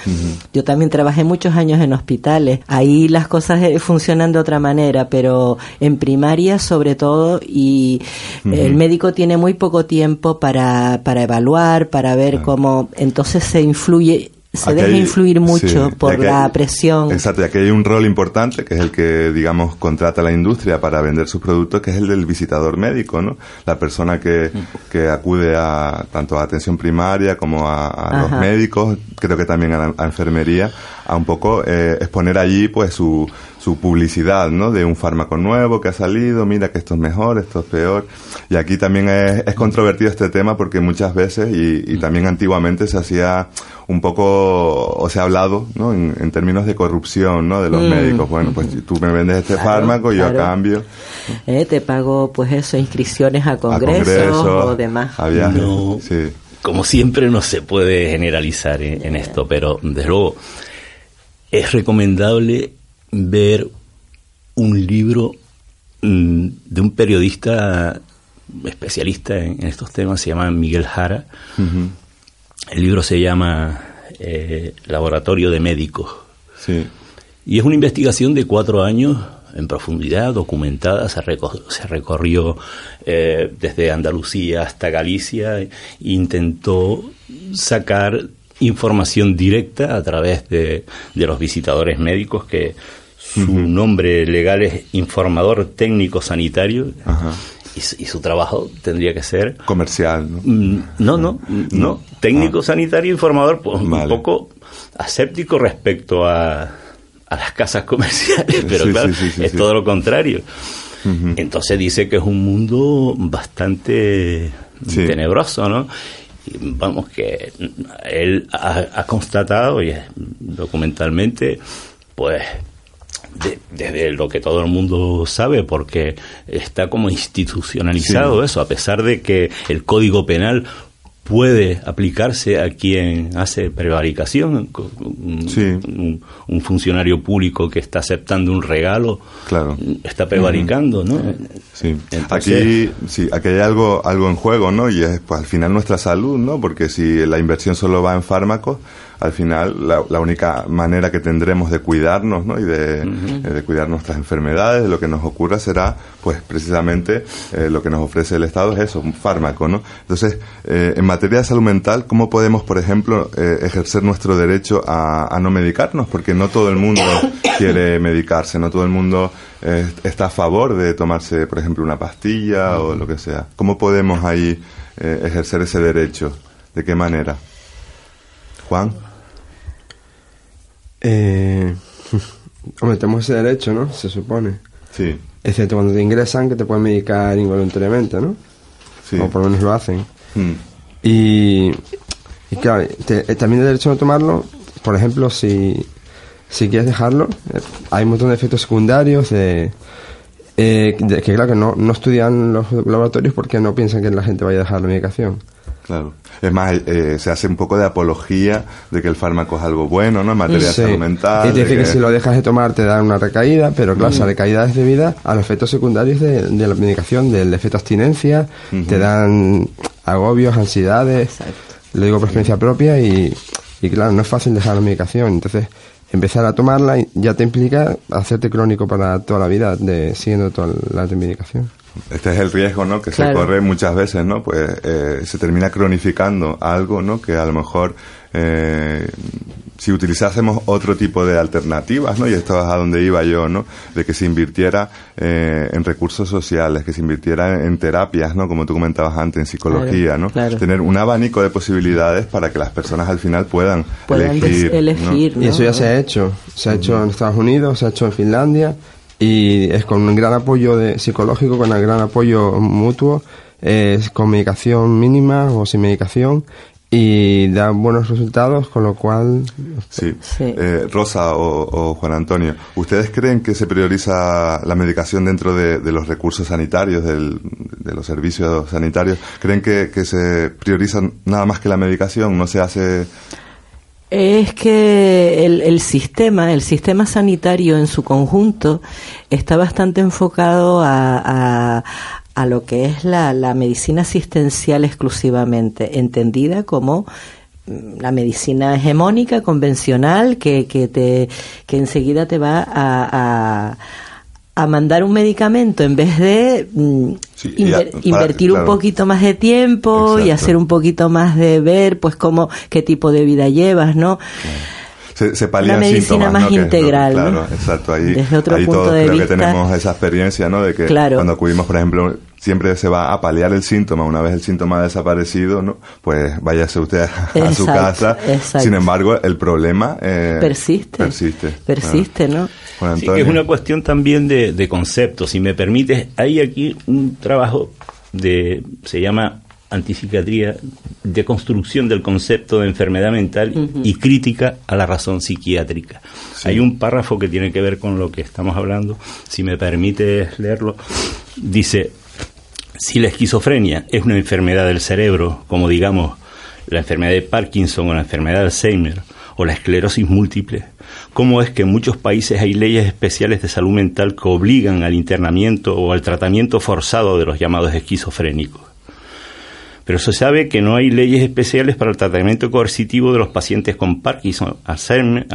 Yo también trabajé muchos años en hospitales, ahí las cosas eh, funcionan de otra manera, pero en primaria sobre todo y el médico tiene muy poco tiempo para, para evaluar, para ver cómo entonces se influye se deja influir mucho por la presión. Exacto, y aquí hay un rol importante que es el que, digamos, contrata la industria para vender sus productos, que es el del visitador médico, ¿no? La persona que, que acude a tanto a atención primaria como a, los médicos, creo que también a la enfermería, a un poco eh, exponer allí, pues, su, su publicidad, ¿no? De un fármaco nuevo que ha salido, mira que esto es mejor, esto es peor. Y aquí también es, es controvertido este tema porque muchas veces, y, también antiguamente se hacía un poco, o se ha hablado, ¿no? En, términos de corrupción, ¿no? De los mm. médicos. Bueno, pues tú me vendes este fármaco y yo a cambio. Eh, te pago, pues eso, inscripciones a congresos, o demás. sí. Como siempre no se puede generalizar en esto, pero desde luego es recomendable ver un libro mm, de un periodista especialista en, estos temas, se llama Miguel Jara. El libro se llama eh, Laboratorio de Médicos. Y es una investigación de cuatro años en profundidad, documentada, se, recorrió eh, desde Andalucía hasta Galicia e intentó sacar información directa a través de, de los visitadores médicos que su nombre legal es informador técnico sanitario. Y, su trabajo tendría que ser comercial no mm, no no, no. técnico ah. sanitario informador pues, un poco aséptico respecto a, a las casas comerciales pero claro es todo lo contrario. Entonces dice que es un mundo bastante tenebroso, ¿no? Vamos, que él ha, constatado, y documentalmente, pues desde lo que todo el mundo sabe, porque está como institucionalizado eso, a pesar de que el Código Penal puede aplicarse a quien hace prevaricación, un, un, funcionario público que está aceptando un regalo, claro. está prevaricando, ¿no? Sí. aquí, sí, aquí hay algo, algo en juego, ¿no? Y es pues, al final nuestra salud, ¿no? Porque si la inversión solo va en fármacos, al final la, única manera que tendremos de cuidarnos ¿no? y de, eh, de, cuidar nuestras enfermedades, de lo que nos ocurra, será pues precisamente eh, lo que nos ofrece el Estado es eso, un fármaco. ¿no? Entonces, eh, en materia de salud mental, ¿cómo podemos, por ejemplo, ejercer nuestro derecho a, a, no medicarnos? Porque no todo el mundo quiere medicarse, no todo el mundo está a favor de tomarse, por ejemplo, una pastilla o lo que sea. ¿Cómo podemos ahí ejercer ese derecho? ¿De qué manera? Juan. Eh, hombre, tenemos ese derecho, ¿no? Se supone. Sí. Excepto cuando te ingresan, que te pueden medicar involuntariamente, ¿no? Sí. O por lo menos lo hacen. Hmm. Y, y, claro, eh, también el derecho a no tomarlo, por ejemplo, si, si quieres dejarlo, eh, hay un montón de efectos secundarios de, eh, que claro que no, no estudian los laboratorios porque no piensan que la gente vaya a dejar la medicación. Claro. Es más, eh, se hace un poco de apología de que el fármaco es algo bueno, ¿no? En materia de salud mental. Y dice que... si lo dejas de tomar te da una recaída, pero claro, esa recaída es debida a los efectos secundarios de, la medicación, del efecto abstinencia, te dan agobios, ansiedades. Lo digo por experiencia propia y, y claro, no es fácil dejar la medicación. Entonces, empezar a tomarla ya te implica hacerte crónico para toda la vida de siguiendo toda la medicación. Este es el riesgo, ¿no? Que se corre muchas veces, ¿no? Pues eh, se termina cronificando algo, ¿no? Que a lo mejor eh, si utilizásemos otro tipo de alternativas, ¿no? Y esto es a donde iba yo, ¿no? De que se invirtiera eh, en recursos sociales, que se invirtiera en, terapias, ¿no? Como tú comentabas antes, en psicología, ¿no? Tener un abanico de posibilidades para que las personas al final puedan, elegir. Y eso ya se ha hecho. Se ha hecho en Estados Unidos, se ha hecho en Finlandia y es con un gran apoyo de, psicológico, con un gran apoyo mutuo, es con medicación mínima o sin medicación y da buenos resultados, con lo cual... Sí. Eh, Rosa o, Juan Antonio, ¿ustedes creen que se prioriza la medicación dentro de, los recursos sanitarios, de los servicios sanitarios? ¿Creen que, que se prioriza nada más que la medicación? ¿No se hace es que el, sistema, el sistema sanitario en su conjunto está bastante enfocado a, a, lo que es la, medicina asistencial exclusivamente, entendida como mm, la medicina hegemónica, convencional, que, que, te, que enseguida te va a mandar un medicamento en vez de mm, invertir un poquito más de tiempo y hacer un poquito más de ver pues cómo qué tipo de vida llevas no se, se la medicina más integral claro exacto ahí, Desde otro punto de creo que tenemos esa experiencia no de que cuando acudimos por ejemplo siempre se va a paliar el síntoma. Una vez el síntoma ha desaparecido, ¿no? pues váyase usted a, su casa. Sin embargo, el problema eh, persiste. Persiste. Persiste, ¿no? Sí, es una cuestión también de, de conceptos. Si me permites, hay aquí un trabajo de, se llama antipsiquiatría de construcción del concepto de enfermedad mental y crítica a la razón psiquiátrica. Hay un párrafo que tiene que ver con lo que estamos hablando, si me permites leerlo. Dice, si la esquizofrenia es una enfermedad del cerebro, como digamos la enfermedad de Parkinson o la enfermedad de Alzheimer o la esclerosis múltiple, ¿cómo es que en muchos países hay leyes especiales de salud mental que obligan al internamiento o al tratamiento forzado de los llamados esquizofrénicos? Pero se sabe que no hay leyes especiales para el tratamiento coercitivo de los pacientes con Parkinson, Alzheimer,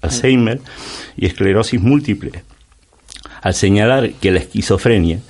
Alzheimer y esclerosis múltiple. Al señalar que la esquizofrenia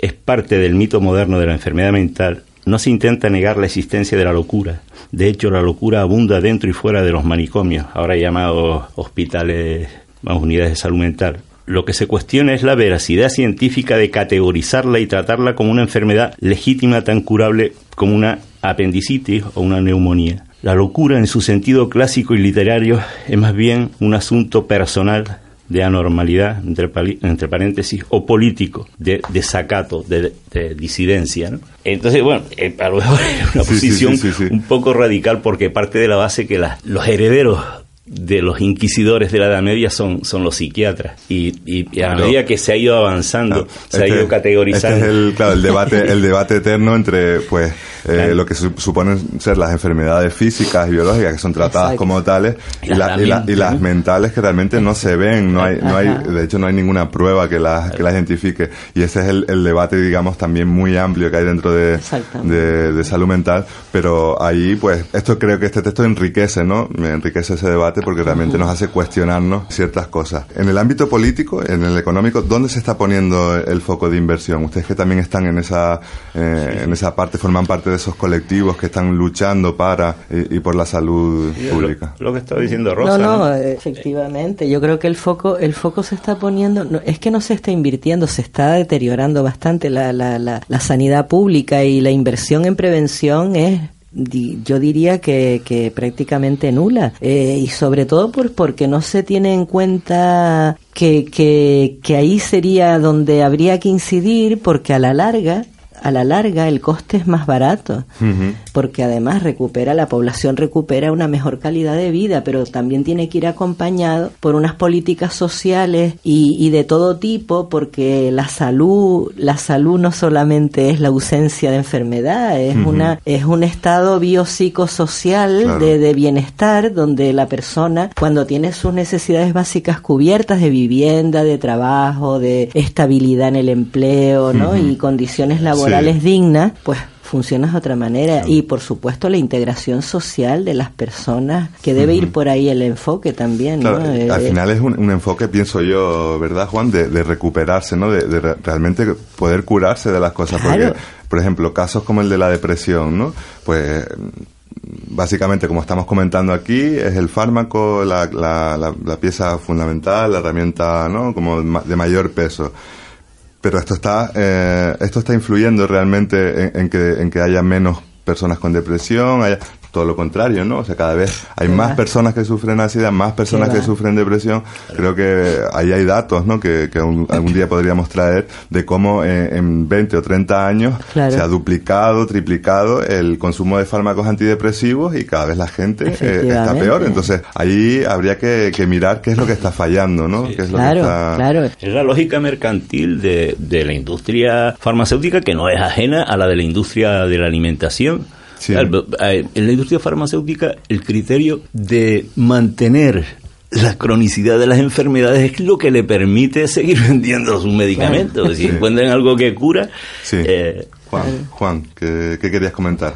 es parte del mito moderno de la enfermedad mental, no se intenta negar la existencia de la locura. De hecho, la locura abunda dentro y fuera de los manicomios, ahora llamados hospitales, unidades de salud mental. Lo que se cuestiona es la veracidad científica de categorizarla y tratarla como una enfermedad legítima tan curable como una apendicitis o una neumonía. La locura en su sentido clásico y literario es más bien un asunto personal de anormalidad, entre, entre paréntesis, o político, de desacato, de, de, disidencia. ¿no? Entonces, bueno, eh, a lo mejor es una posición un poco radical porque parte de la base que los herederos de los inquisidores de la Edad Media son, son los psiquiatras. Y, y, a medida que se ha ido avanzando, se ha este ido categorizando. Este es el, claro, el, debate, el debate eterno entre pues eh, lo que suponen ser las enfermedades físicas y biológicas que son tratadas como tales y, y, las mentales que realmente no se ven, no hay, no hay, de hecho no hay ninguna prueba que las, que las identifique. Y ese es el, el, debate, digamos, también muy amplio que hay dentro de, de, de salud mental. Pero ahí, pues, esto creo que este texto enriquece, ¿no? Enriquece ese debate porque realmente nos hace cuestionarnos ciertas cosas. En el ámbito político, en el económico, ¿dónde se está poniendo el foco de inversión? Ustedes que también están en esa, eh, en esa parte, forman parte de esos colectivos que están luchando para y, por la salud pública. Lo, que está diciendo Rosa. No, no, efectivamente. Yo creo que el foco, el foco se está poniendo, no, es que no se está invirtiendo, se está deteriorando bastante la, la, la, la sanidad pública y la inversión en prevención es yo diría que, que prácticamente nula. Eh, y sobre todo por, porque no se tiene en cuenta que, que, que ahí sería donde habría que incidir porque a la larga a la larga el coste es más barato, porque además recupera, la población recupera una mejor calidad de vida, pero también tiene que ir acompañado por unas políticas sociales y, de todo tipo, porque la salud, la salud no solamente es la ausencia de enfermedad, es una, es un estado biopsicosocial de, de bienestar, donde la persona, cuando tiene sus necesidades básicas cubiertas de vivienda, de trabajo, de estabilidad en el empleo, ¿no? y condiciones laborales es digna, pues funciona de otra manera. Y por supuesto la integración social de las personas que debe ir por ahí el enfoque también al eh, final es un, enfoque pienso yo verdad Juan de, recuperarse no de, realmente poder curarse de las cosas. Porque por ejemplo casos como el de la depresión no pues básicamente como estamos comentando aquí es el fármaco la, la, la pieza fundamental la herramienta no como de mayor peso pero esto está, eh, esto está influyendo realmente en, que, en que haya menos personas con depresión, haya, todo lo contrario, ¿no? O sea, cada vez hay más personas que sufren ansiedad, más personas que sufren depresión. Creo que ahí hay datos, ¿no? Que, que algún día podríamos traer de cómo en, 20 o 30 años se ha duplicado, triplicado el consumo de fármacos antidepresivos y cada vez la gente eh, está peor. Entonces, ahí habría que, mirar qué es lo que está fallando, ¿no? ¿Qué es claro, claro. Es la lógica mercantil de, de la industria farmacéutica que no es ajena a la de la industria de la alimentación eh, en la industria farmacéutica, el criterio de mantener la cronicidad de las enfermedades es lo que le permite seguir vendiendo sus medicamentos. Si encuentran algo que cura. Eh, Juan, Juan ¿qué, querías comentar?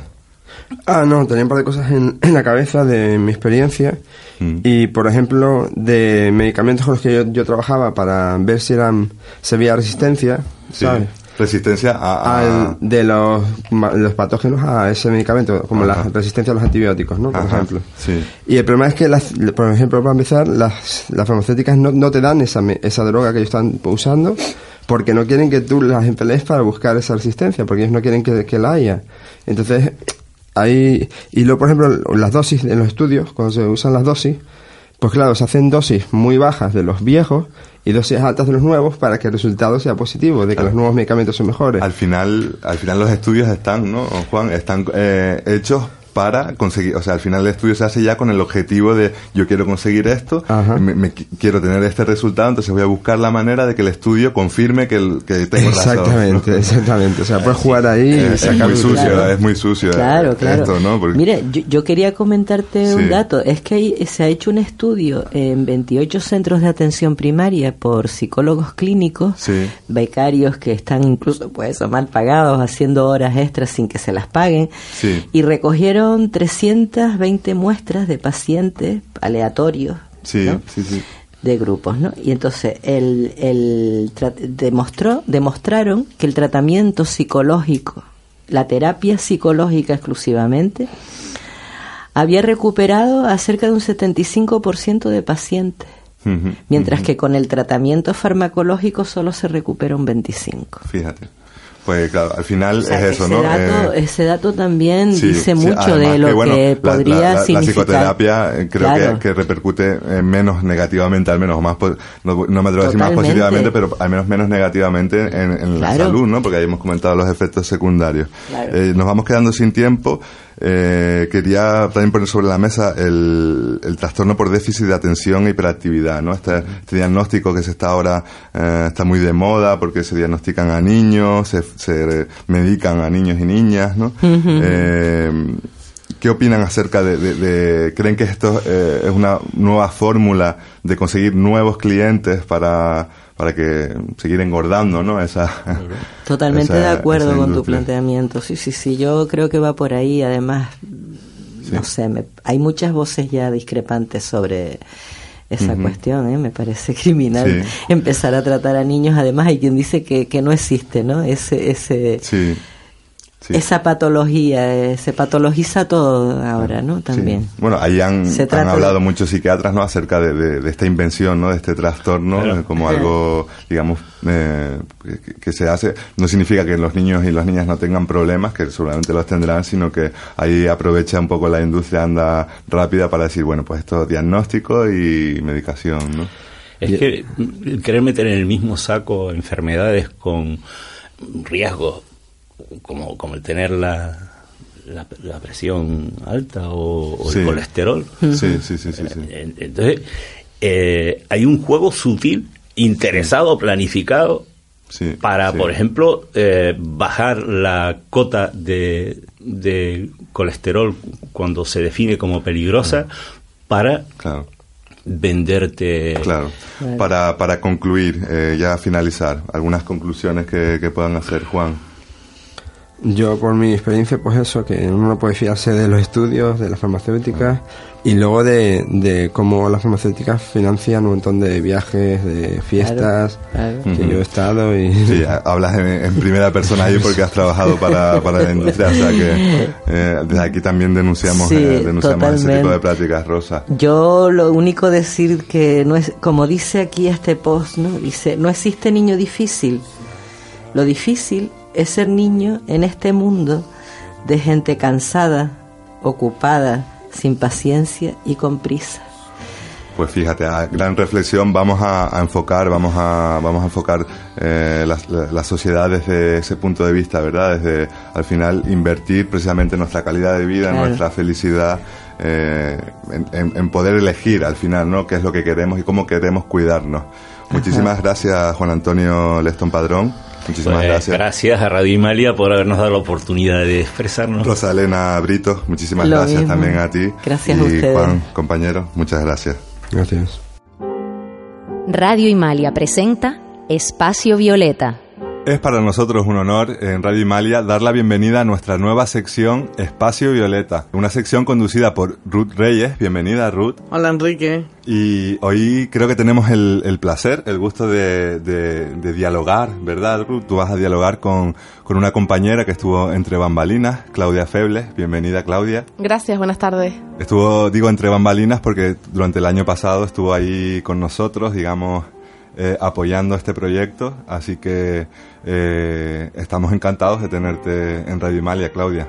Ah, no, tenía un par de cosas en, la cabeza de mi experiencia. Mm. Y, por ejemplo, de medicamentos con los que yo, trabajaba para ver si eran, se veía resistencia, ¿sabes? Resistencia a, de los, los, patógenos a ese medicamento, como la resistencia a los antibióticos, ¿no? Por ejemplo. Sí. Y el problema es que, las, por ejemplo, para empezar, las, las farmacéuticas no, no te dan esa, esa droga que ellos están usando porque no quieren que tú las emplees para buscar esa resistencia, porque ellos no quieren que, que la haya. Entonces, ahí, y luego, por ejemplo, las dosis en los estudios, cuando se usan las dosis, pues claro, se hacen dosis muy bajas de los viejos y dosis altas de los nuevos para que el resultado sea positivo, de que los nuevos medicamentos son mejores. Al final, al final los estudios están, ¿no, Juan? Están eh, hechos para conseguir, o sea, al final el estudio se hace ya con el objetivo de yo quiero conseguir esto, me, quiero tener este resultado, entonces voy a buscar la manera de que el estudio confirme que, el, que tengo exactamente, Exactamente, o sea, puedes jugar ahí y sacar Es muy sucio, es muy sucio. Claro, claro. Mire, yo, quería comentarte un dato, es que se ha hecho un estudio en 28 centros de atención primaria por psicólogos clínicos, becarios que están incluso, pues, mal pagados, haciendo horas extras sin que se las paguen, y recogieron 320 muestras de pacientes aleatorios. de grupos, ¿no? Y entonces el, el demostró, demostraron que el tratamiento psicológico, la terapia psicológica exclusivamente, había recuperado a cerca de un 75% de pacientes, mientras que con el tratamiento farmacológico solo se recupera un 25%. Fíjate. Pues claro, al final es eso, ese ¿no? Dato, Eh, ese dato también sí, dice sí, mucho de lo bueno, que la- podría la, la- la significar. psicoterapia eh, creo Claro. que, que repercute menos negativamente, al menos, o más, no, no me atrevo a decir más positivamente, pero al menos menos negativamente en, en la salud, ¿no? Porque ahí hemos comentado los efectos secundarios. Claro. Eh, nos vamos quedando sin tiempo. Eh, quería también poner sobre la mesa el, el trastorno por déficit de atención e hiperactividad, ¿no? Este, este diagnóstico que se está ahora, eh, está muy de moda porque se diagnostican a niños, se, se medican a niños y niñas, ¿no? Eh, ¿Qué opinan acerca de, de- de- creen que esto eh, es una nueva fórmula de conseguir nuevos clientes para, para que seguir engordando, ¿no? Esa, Totalmente esa- de acuerdo con tu planteamiento. Sí, sí, sí. Yo creo que va por ahí. Además, no sé, me- hay muchas voces ya discrepantes sobre esa cuestión. ¿eh? Me parece criminal Sí. empezar a tratar a niños. Además, hay quien dice que, que no existe, ¿no? Ese, ese, Sí. Sí. esa patología. eh, se patologiza todo ahora, ¿no? También. Sí. Bueno, ahí han, hablado de- muchos psiquiatras, ¿no? Acerca de, de- de esta invención, ¿no? De este trastorno, Claro. eh, como algo, digamos, eh, que, que se hace. No significa que los niños y las niñas no tengan problemas, que seguramente los tendrán, sino que ahí aprovecha un poco la industria anda rápida para decir, bueno, pues esto es diagnóstico y medicación, ¿no? Es que mm, querer meter en el mismo saco enfermedades con riesgos como, como el tener la, la, la presión alta o, o Sí. el colesterol. Sí, sí, sí, sí, sí. Eh, Entonces, eh, hay un juego sutil, interesado, planificado, para, por ejemplo, eh, bajar la cota de, de colesterol cuando se define como peligrosa para Claro. venderte. Claro. Para, para concluir, eh, ya finalizar, algunas conclusiones que, que puedan hacer, Juan. Yo, por mi experiencia, pues eso, que uno no puede fiarse de los estudios, de las farmacéuticas, y luego de, de cómo las farmacéuticas financian un montón de viajes, de fiestas, Claro, que yo he estado y... Sí, ha- hablas en, en primera persona ahí porque has trabajado para, para la industria, o sea que eh, desde aquí también denunciamos, Sí, eh, denunciamos ese tipo de prácticas, Rosa. Yo lo único decir que no es, como dice aquí este post, ¿no? Dice, no existe niño difícil. Lo difícil es ser niño en este mundo de gente cansada, ocupada, sin paciencia y con prisa. Pues fíjate, a gran reflexión vamos a, a enfocar, vamos a, vamos a enfocar eh, la, la- la sociedad desde ese punto de vista, ¿verdad? Desde al final invertir precisamente nuestra calidad de vida, Claro. nuestra felicidad, eh, en, en- en poder elegir al final, ¿no? Qué es lo que queremos y cómo queremos cuidarnos. Muchísimas gracias, Juan Antonio Leston Padrón. Muchísimas Pues, gracias. gracias a Radio Imalia por habernos dado la oportunidad de expresarnos. Rosa Elena Brito, muchísimas Lo gracias mismo. también a ti. Gracias y a ustedes. Juan, compañero, muchas gracias. Gracias. Radio Imalia presenta Espacio Violeta. Es para nosotros un honor en Radio Imalia dar la bienvenida a nuestra nueva sección Espacio Violeta, una sección conducida por Ruth Reyes. Bienvenida, Ruth. Hola Enrique. Y hoy creo que tenemos el, el placer, el gusto de, de- de dialogar, ¿verdad, Ruth? Tú vas a dialogar con, con una compañera que estuvo entre bambalinas, Claudia Febles. Bienvenida, Claudia. Gracias, buenas tardes. Estuvo, digo, entre bambalinas porque durante el año pasado estuvo ahí con nosotros, digamos, eh, apoyando este proyecto. Así que eh, estamos encantados de tenerte en Radio Imalia, Claudia.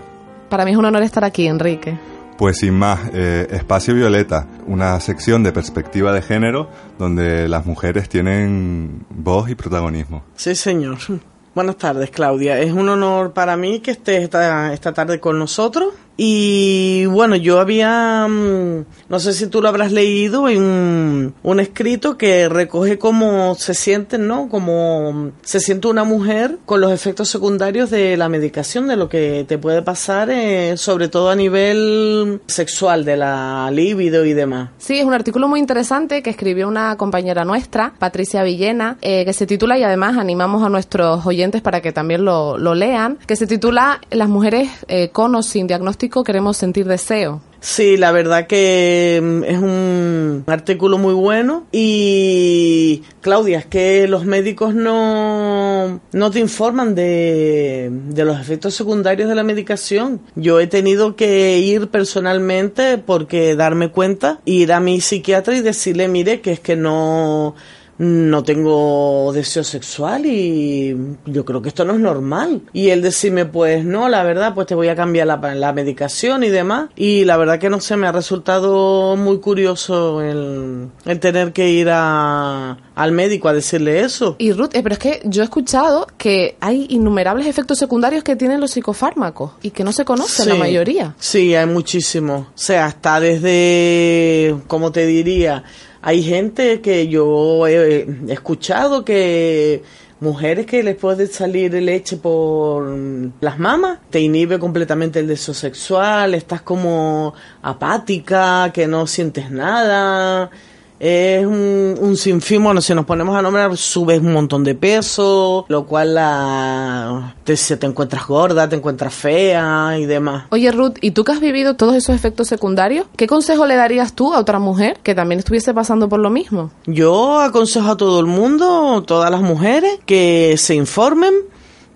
Para mí es un honor estar aquí, Enrique. Pues sin más, eh, Espacio Violeta, una sección de perspectiva de género donde las mujeres tienen voz y protagonismo. Sí, señor. Buenas tardes, Claudia. Es un honor para mí que estés esta, esta tarde con nosotros. Y bueno, yo había, mm, no sé si tú lo habrás leído, hay un, un escrito que recoge cómo se sienten, ¿no? Cómo mm, se siente una mujer con los efectos secundarios de la medicación, de lo que te puede pasar, eh, sobre todo a nivel sexual, de la libido y demás. Sí, es un artículo muy interesante que escribió una compañera nuestra, Patricia Villena, eh, que se titula, y además animamos a nuestros oyentes para que también lo, lo lean, que se titula Las mujeres eh, con o sin diagnóstico queremos sentir deseo. Sí, la verdad que mm, es un artículo muy bueno y Claudia, es que los médicos no, no te informan de, de los efectos secundarios de la medicación. Yo he tenido que ir personalmente porque darme cuenta, ir a mi psiquiatra y decirle, mire, que es que no no tengo deseo sexual y yo creo que esto no es normal. Y él decirme, pues no, la verdad, pues te voy a cambiar la, medicación y demás. Y la verdad que no sé, me ha resultado muy curioso el, tener que ir a, al médico a decirle eso. Y Ruth, eh, pero es que yo he escuchado que hay innumerables efectos secundarios que tienen los psicofármacos y que no se conocen la mayoría. Sí, hay muchísimos. O sea, hasta desde, como te diría, hay gente que yo he escuchado que mujeres que les puede salir leche por las mamas, te inhibe completamente el deseo sexual, estás como apática, que no sientes nada es un, un sinfín, bueno, si nos ponemos a nombrar, subes un montón de peso, lo cual la, te, te encuentras gorda, te encuentras fea y demás. Oye, Ruth, ¿y tú que has vivido todos esos efectos secundarios? ¿Qué consejo le darías tú a otra mujer que también estuviese pasando por lo mismo? Yo aconsejo a todo el mundo, todas las mujeres, que se informen,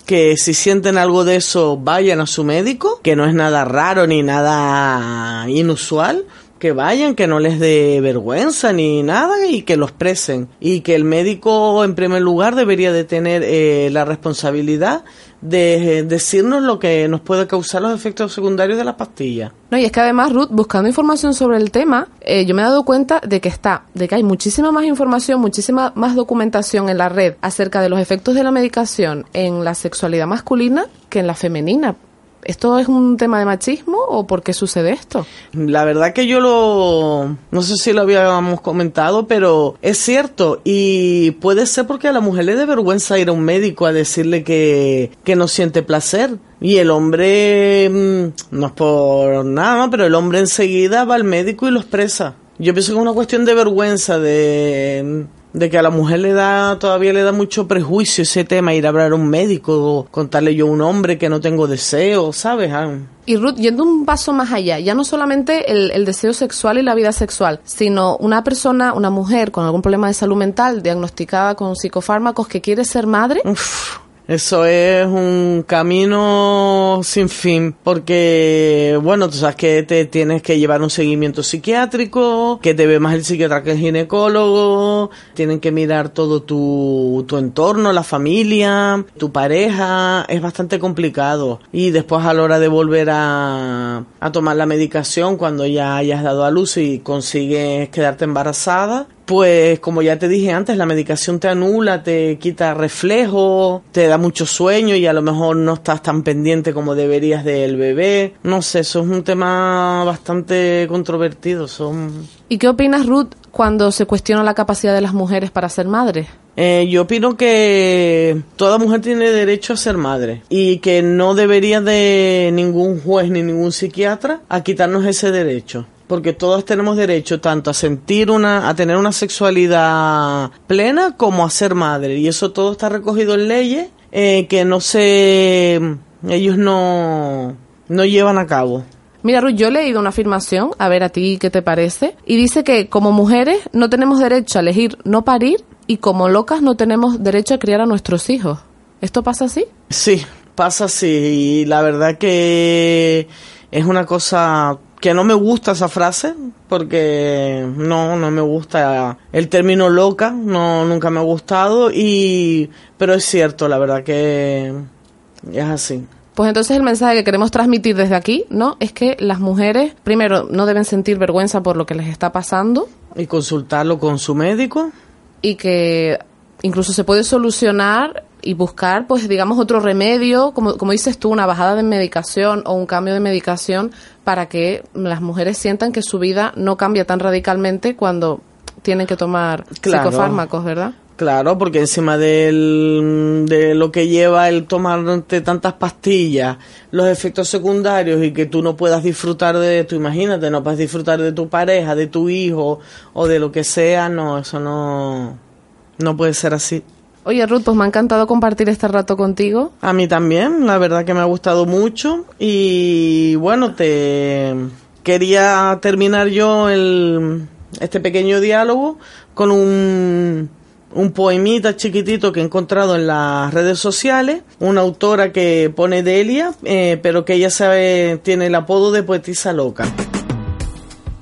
que si sienten algo de eso vayan a su médico, que no es nada raro ni nada inusual, que vayan, que no les dé vergüenza ni nada y que lo expresen. Y que el médico, en primer lugar, debería de tener eh, la responsabilidad de decirnos lo que nos puede causar los efectos secundarios de la pastilla. No, y es que además, Ruth, buscando información sobre el tema, eh, yo me he dado cuenta de que está, de que hay muchísima más información, muchísima más documentación en la red acerca de los efectos de la medicación en la sexualidad masculina que en la femenina. ¿Esto es un tema de machismo o por qué sucede esto? La verdad que yo lo... no sé si lo habíamos comentado, pero es cierto y puede ser porque a la mujer le da vergüenza ir a un médico a decirle que, que no siente placer. Y el hombre, mm, no es por nada, pero el hombre enseguida va al médico y lo expresa. Yo pienso que es una cuestión de vergüenza, de de que a la mujer le da todavía le da mucho prejuicio ese tema ir a hablar a un médico contarle yo a un hombre que no tengo deseo sabes y Ruth yendo un paso más allá ya no solamente el, el, deseo sexual y la vida sexual sino una persona una mujer con algún problema de salud mental diagnosticada con psicofármacos que quiere ser madre eso es un camino sin fin, porque, bueno, tú sabes que te tienes que llevar un seguimiento psiquiátrico, que te ve más el psiquiatra que el ginecólogo, tienen que mirar todo tu, tu entorno, la familia, tu pareja, es bastante complicado. Y después a la hora de volver a, a tomar la medicación, cuando ya hayas dado a luz y consigues quedarte embarazada, pues como ya te dije antes, la medicación te anula, te quita reflejo, te da mucho sueño y a lo mejor no estás tan pendiente como deberías del bebé. No sé, eso es un tema bastante controvertido. Son... ¿Y qué opinas, Ruth, cuando se cuestiona la capacidad de las mujeres para ser madres? Eh, yo opino que toda mujer tiene derecho a ser madre y que no debería de ningún juez ni ningún psiquiatra a quitarnos ese derecho porque todos tenemos derecho tanto a sentir una, a tener una sexualidad plena como a ser madre y eso todo está recogido en leyes eh, que no se, ellos no, no llevan a cabo. Mira, Ruth, yo he leído una afirmación, a ver a ti qué te parece, y dice que como mujeres no tenemos derecho a elegir no parir y como locas no tenemos derecho a criar a nuestros hijos. ¿Esto pasa así? Sí, pasa así, y la verdad que es una cosa que no me gusta esa frase porque no no me gusta el término loca no nunca me ha gustado y pero es cierto la verdad que es así pues entonces el mensaje que queremos transmitir desde aquí, ¿no? Es que las mujeres, primero, no deben sentir vergüenza por lo que les está pasando. Y consultarlo con su médico. Y que incluso se puede solucionar y buscar, pues digamos, otro remedio, como, como dices tú, una bajada de medicación o un cambio de medicación para que las mujeres sientan que su vida no cambia tan radicalmente cuando tienen que tomar psicofármacos, ¿verdad? Claro, porque encima del, de lo que lleva el tomarte tantas pastillas, los efectos secundarios y que tú no puedas disfrutar de, tú imagínate, no puedes disfrutar de tu pareja, de tu hijo o de lo que sea, no, eso no, no puede ser así. Oye, Ruth, pues me ha encantado compartir este rato contigo. A mí también, la verdad que me ha gustado mucho. Y bueno, te quería terminar yo el, este pequeño diálogo con un, un poemita chiquitito que he encontrado en las redes sociales, una autora que pone Delia, eh, pero que ella sabe, tiene el apodo de poetisa loca.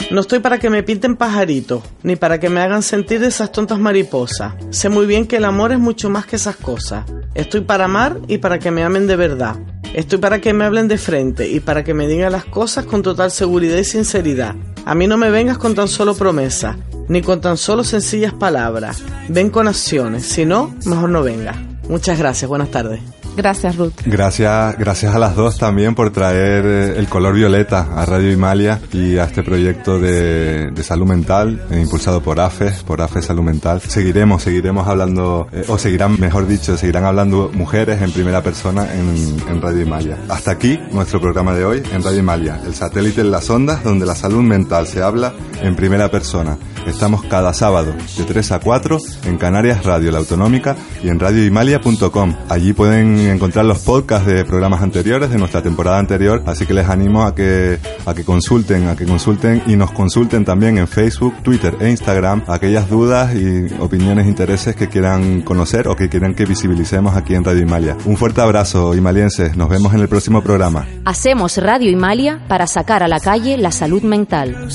No estoy para que me pinten pajaritos, ni para que me hagan sentir esas tontas mariposas. Sé muy bien que el amor es mucho más que esas cosas. Estoy para amar y para que me amen de verdad. Estoy para que me hablen de frente y para que me digan las cosas con total seguridad y sinceridad. A mí no me vengas con tan solo promesas, ni con tan solo sencillas palabras. Ven con acciones, si no, mejor no venga. Muchas gracias, buenas tardes. Gracias, Ruth. Gracias, gracias a las dos también por traer eh, el color violeta a Radio Imalia y a este proyecto de, salud mental eh, impulsado por AFES, por AFES Salud Mental. Seguiremos, seguiremos hablando, eh, o seguirán, mejor dicho, seguirán hablando mujeres en primera persona en, en Radio Imalia. Hasta aquí nuestro programa de hoy en Radio Imalia, el satélite en las ondas donde la salud mental se habla en primera persona. Estamos cada sábado de 3 a 4 en Canarias Radio La Autonómica y en radioimalia.com. Allí pueden encontrar los podcasts de programas anteriores de nuestra temporada anterior, así que les animo a que a que consulten, a que consulten y nos consulten también en Facebook, Twitter e Instagram aquellas dudas y opiniones, intereses que quieran conocer o que quieran que visibilicemos aquí en Radio Imalia. Un fuerte abrazo, imalienses. Nos vemos en el próximo programa. Hacemos Radio Imalia para sacar a la calle la salud mental.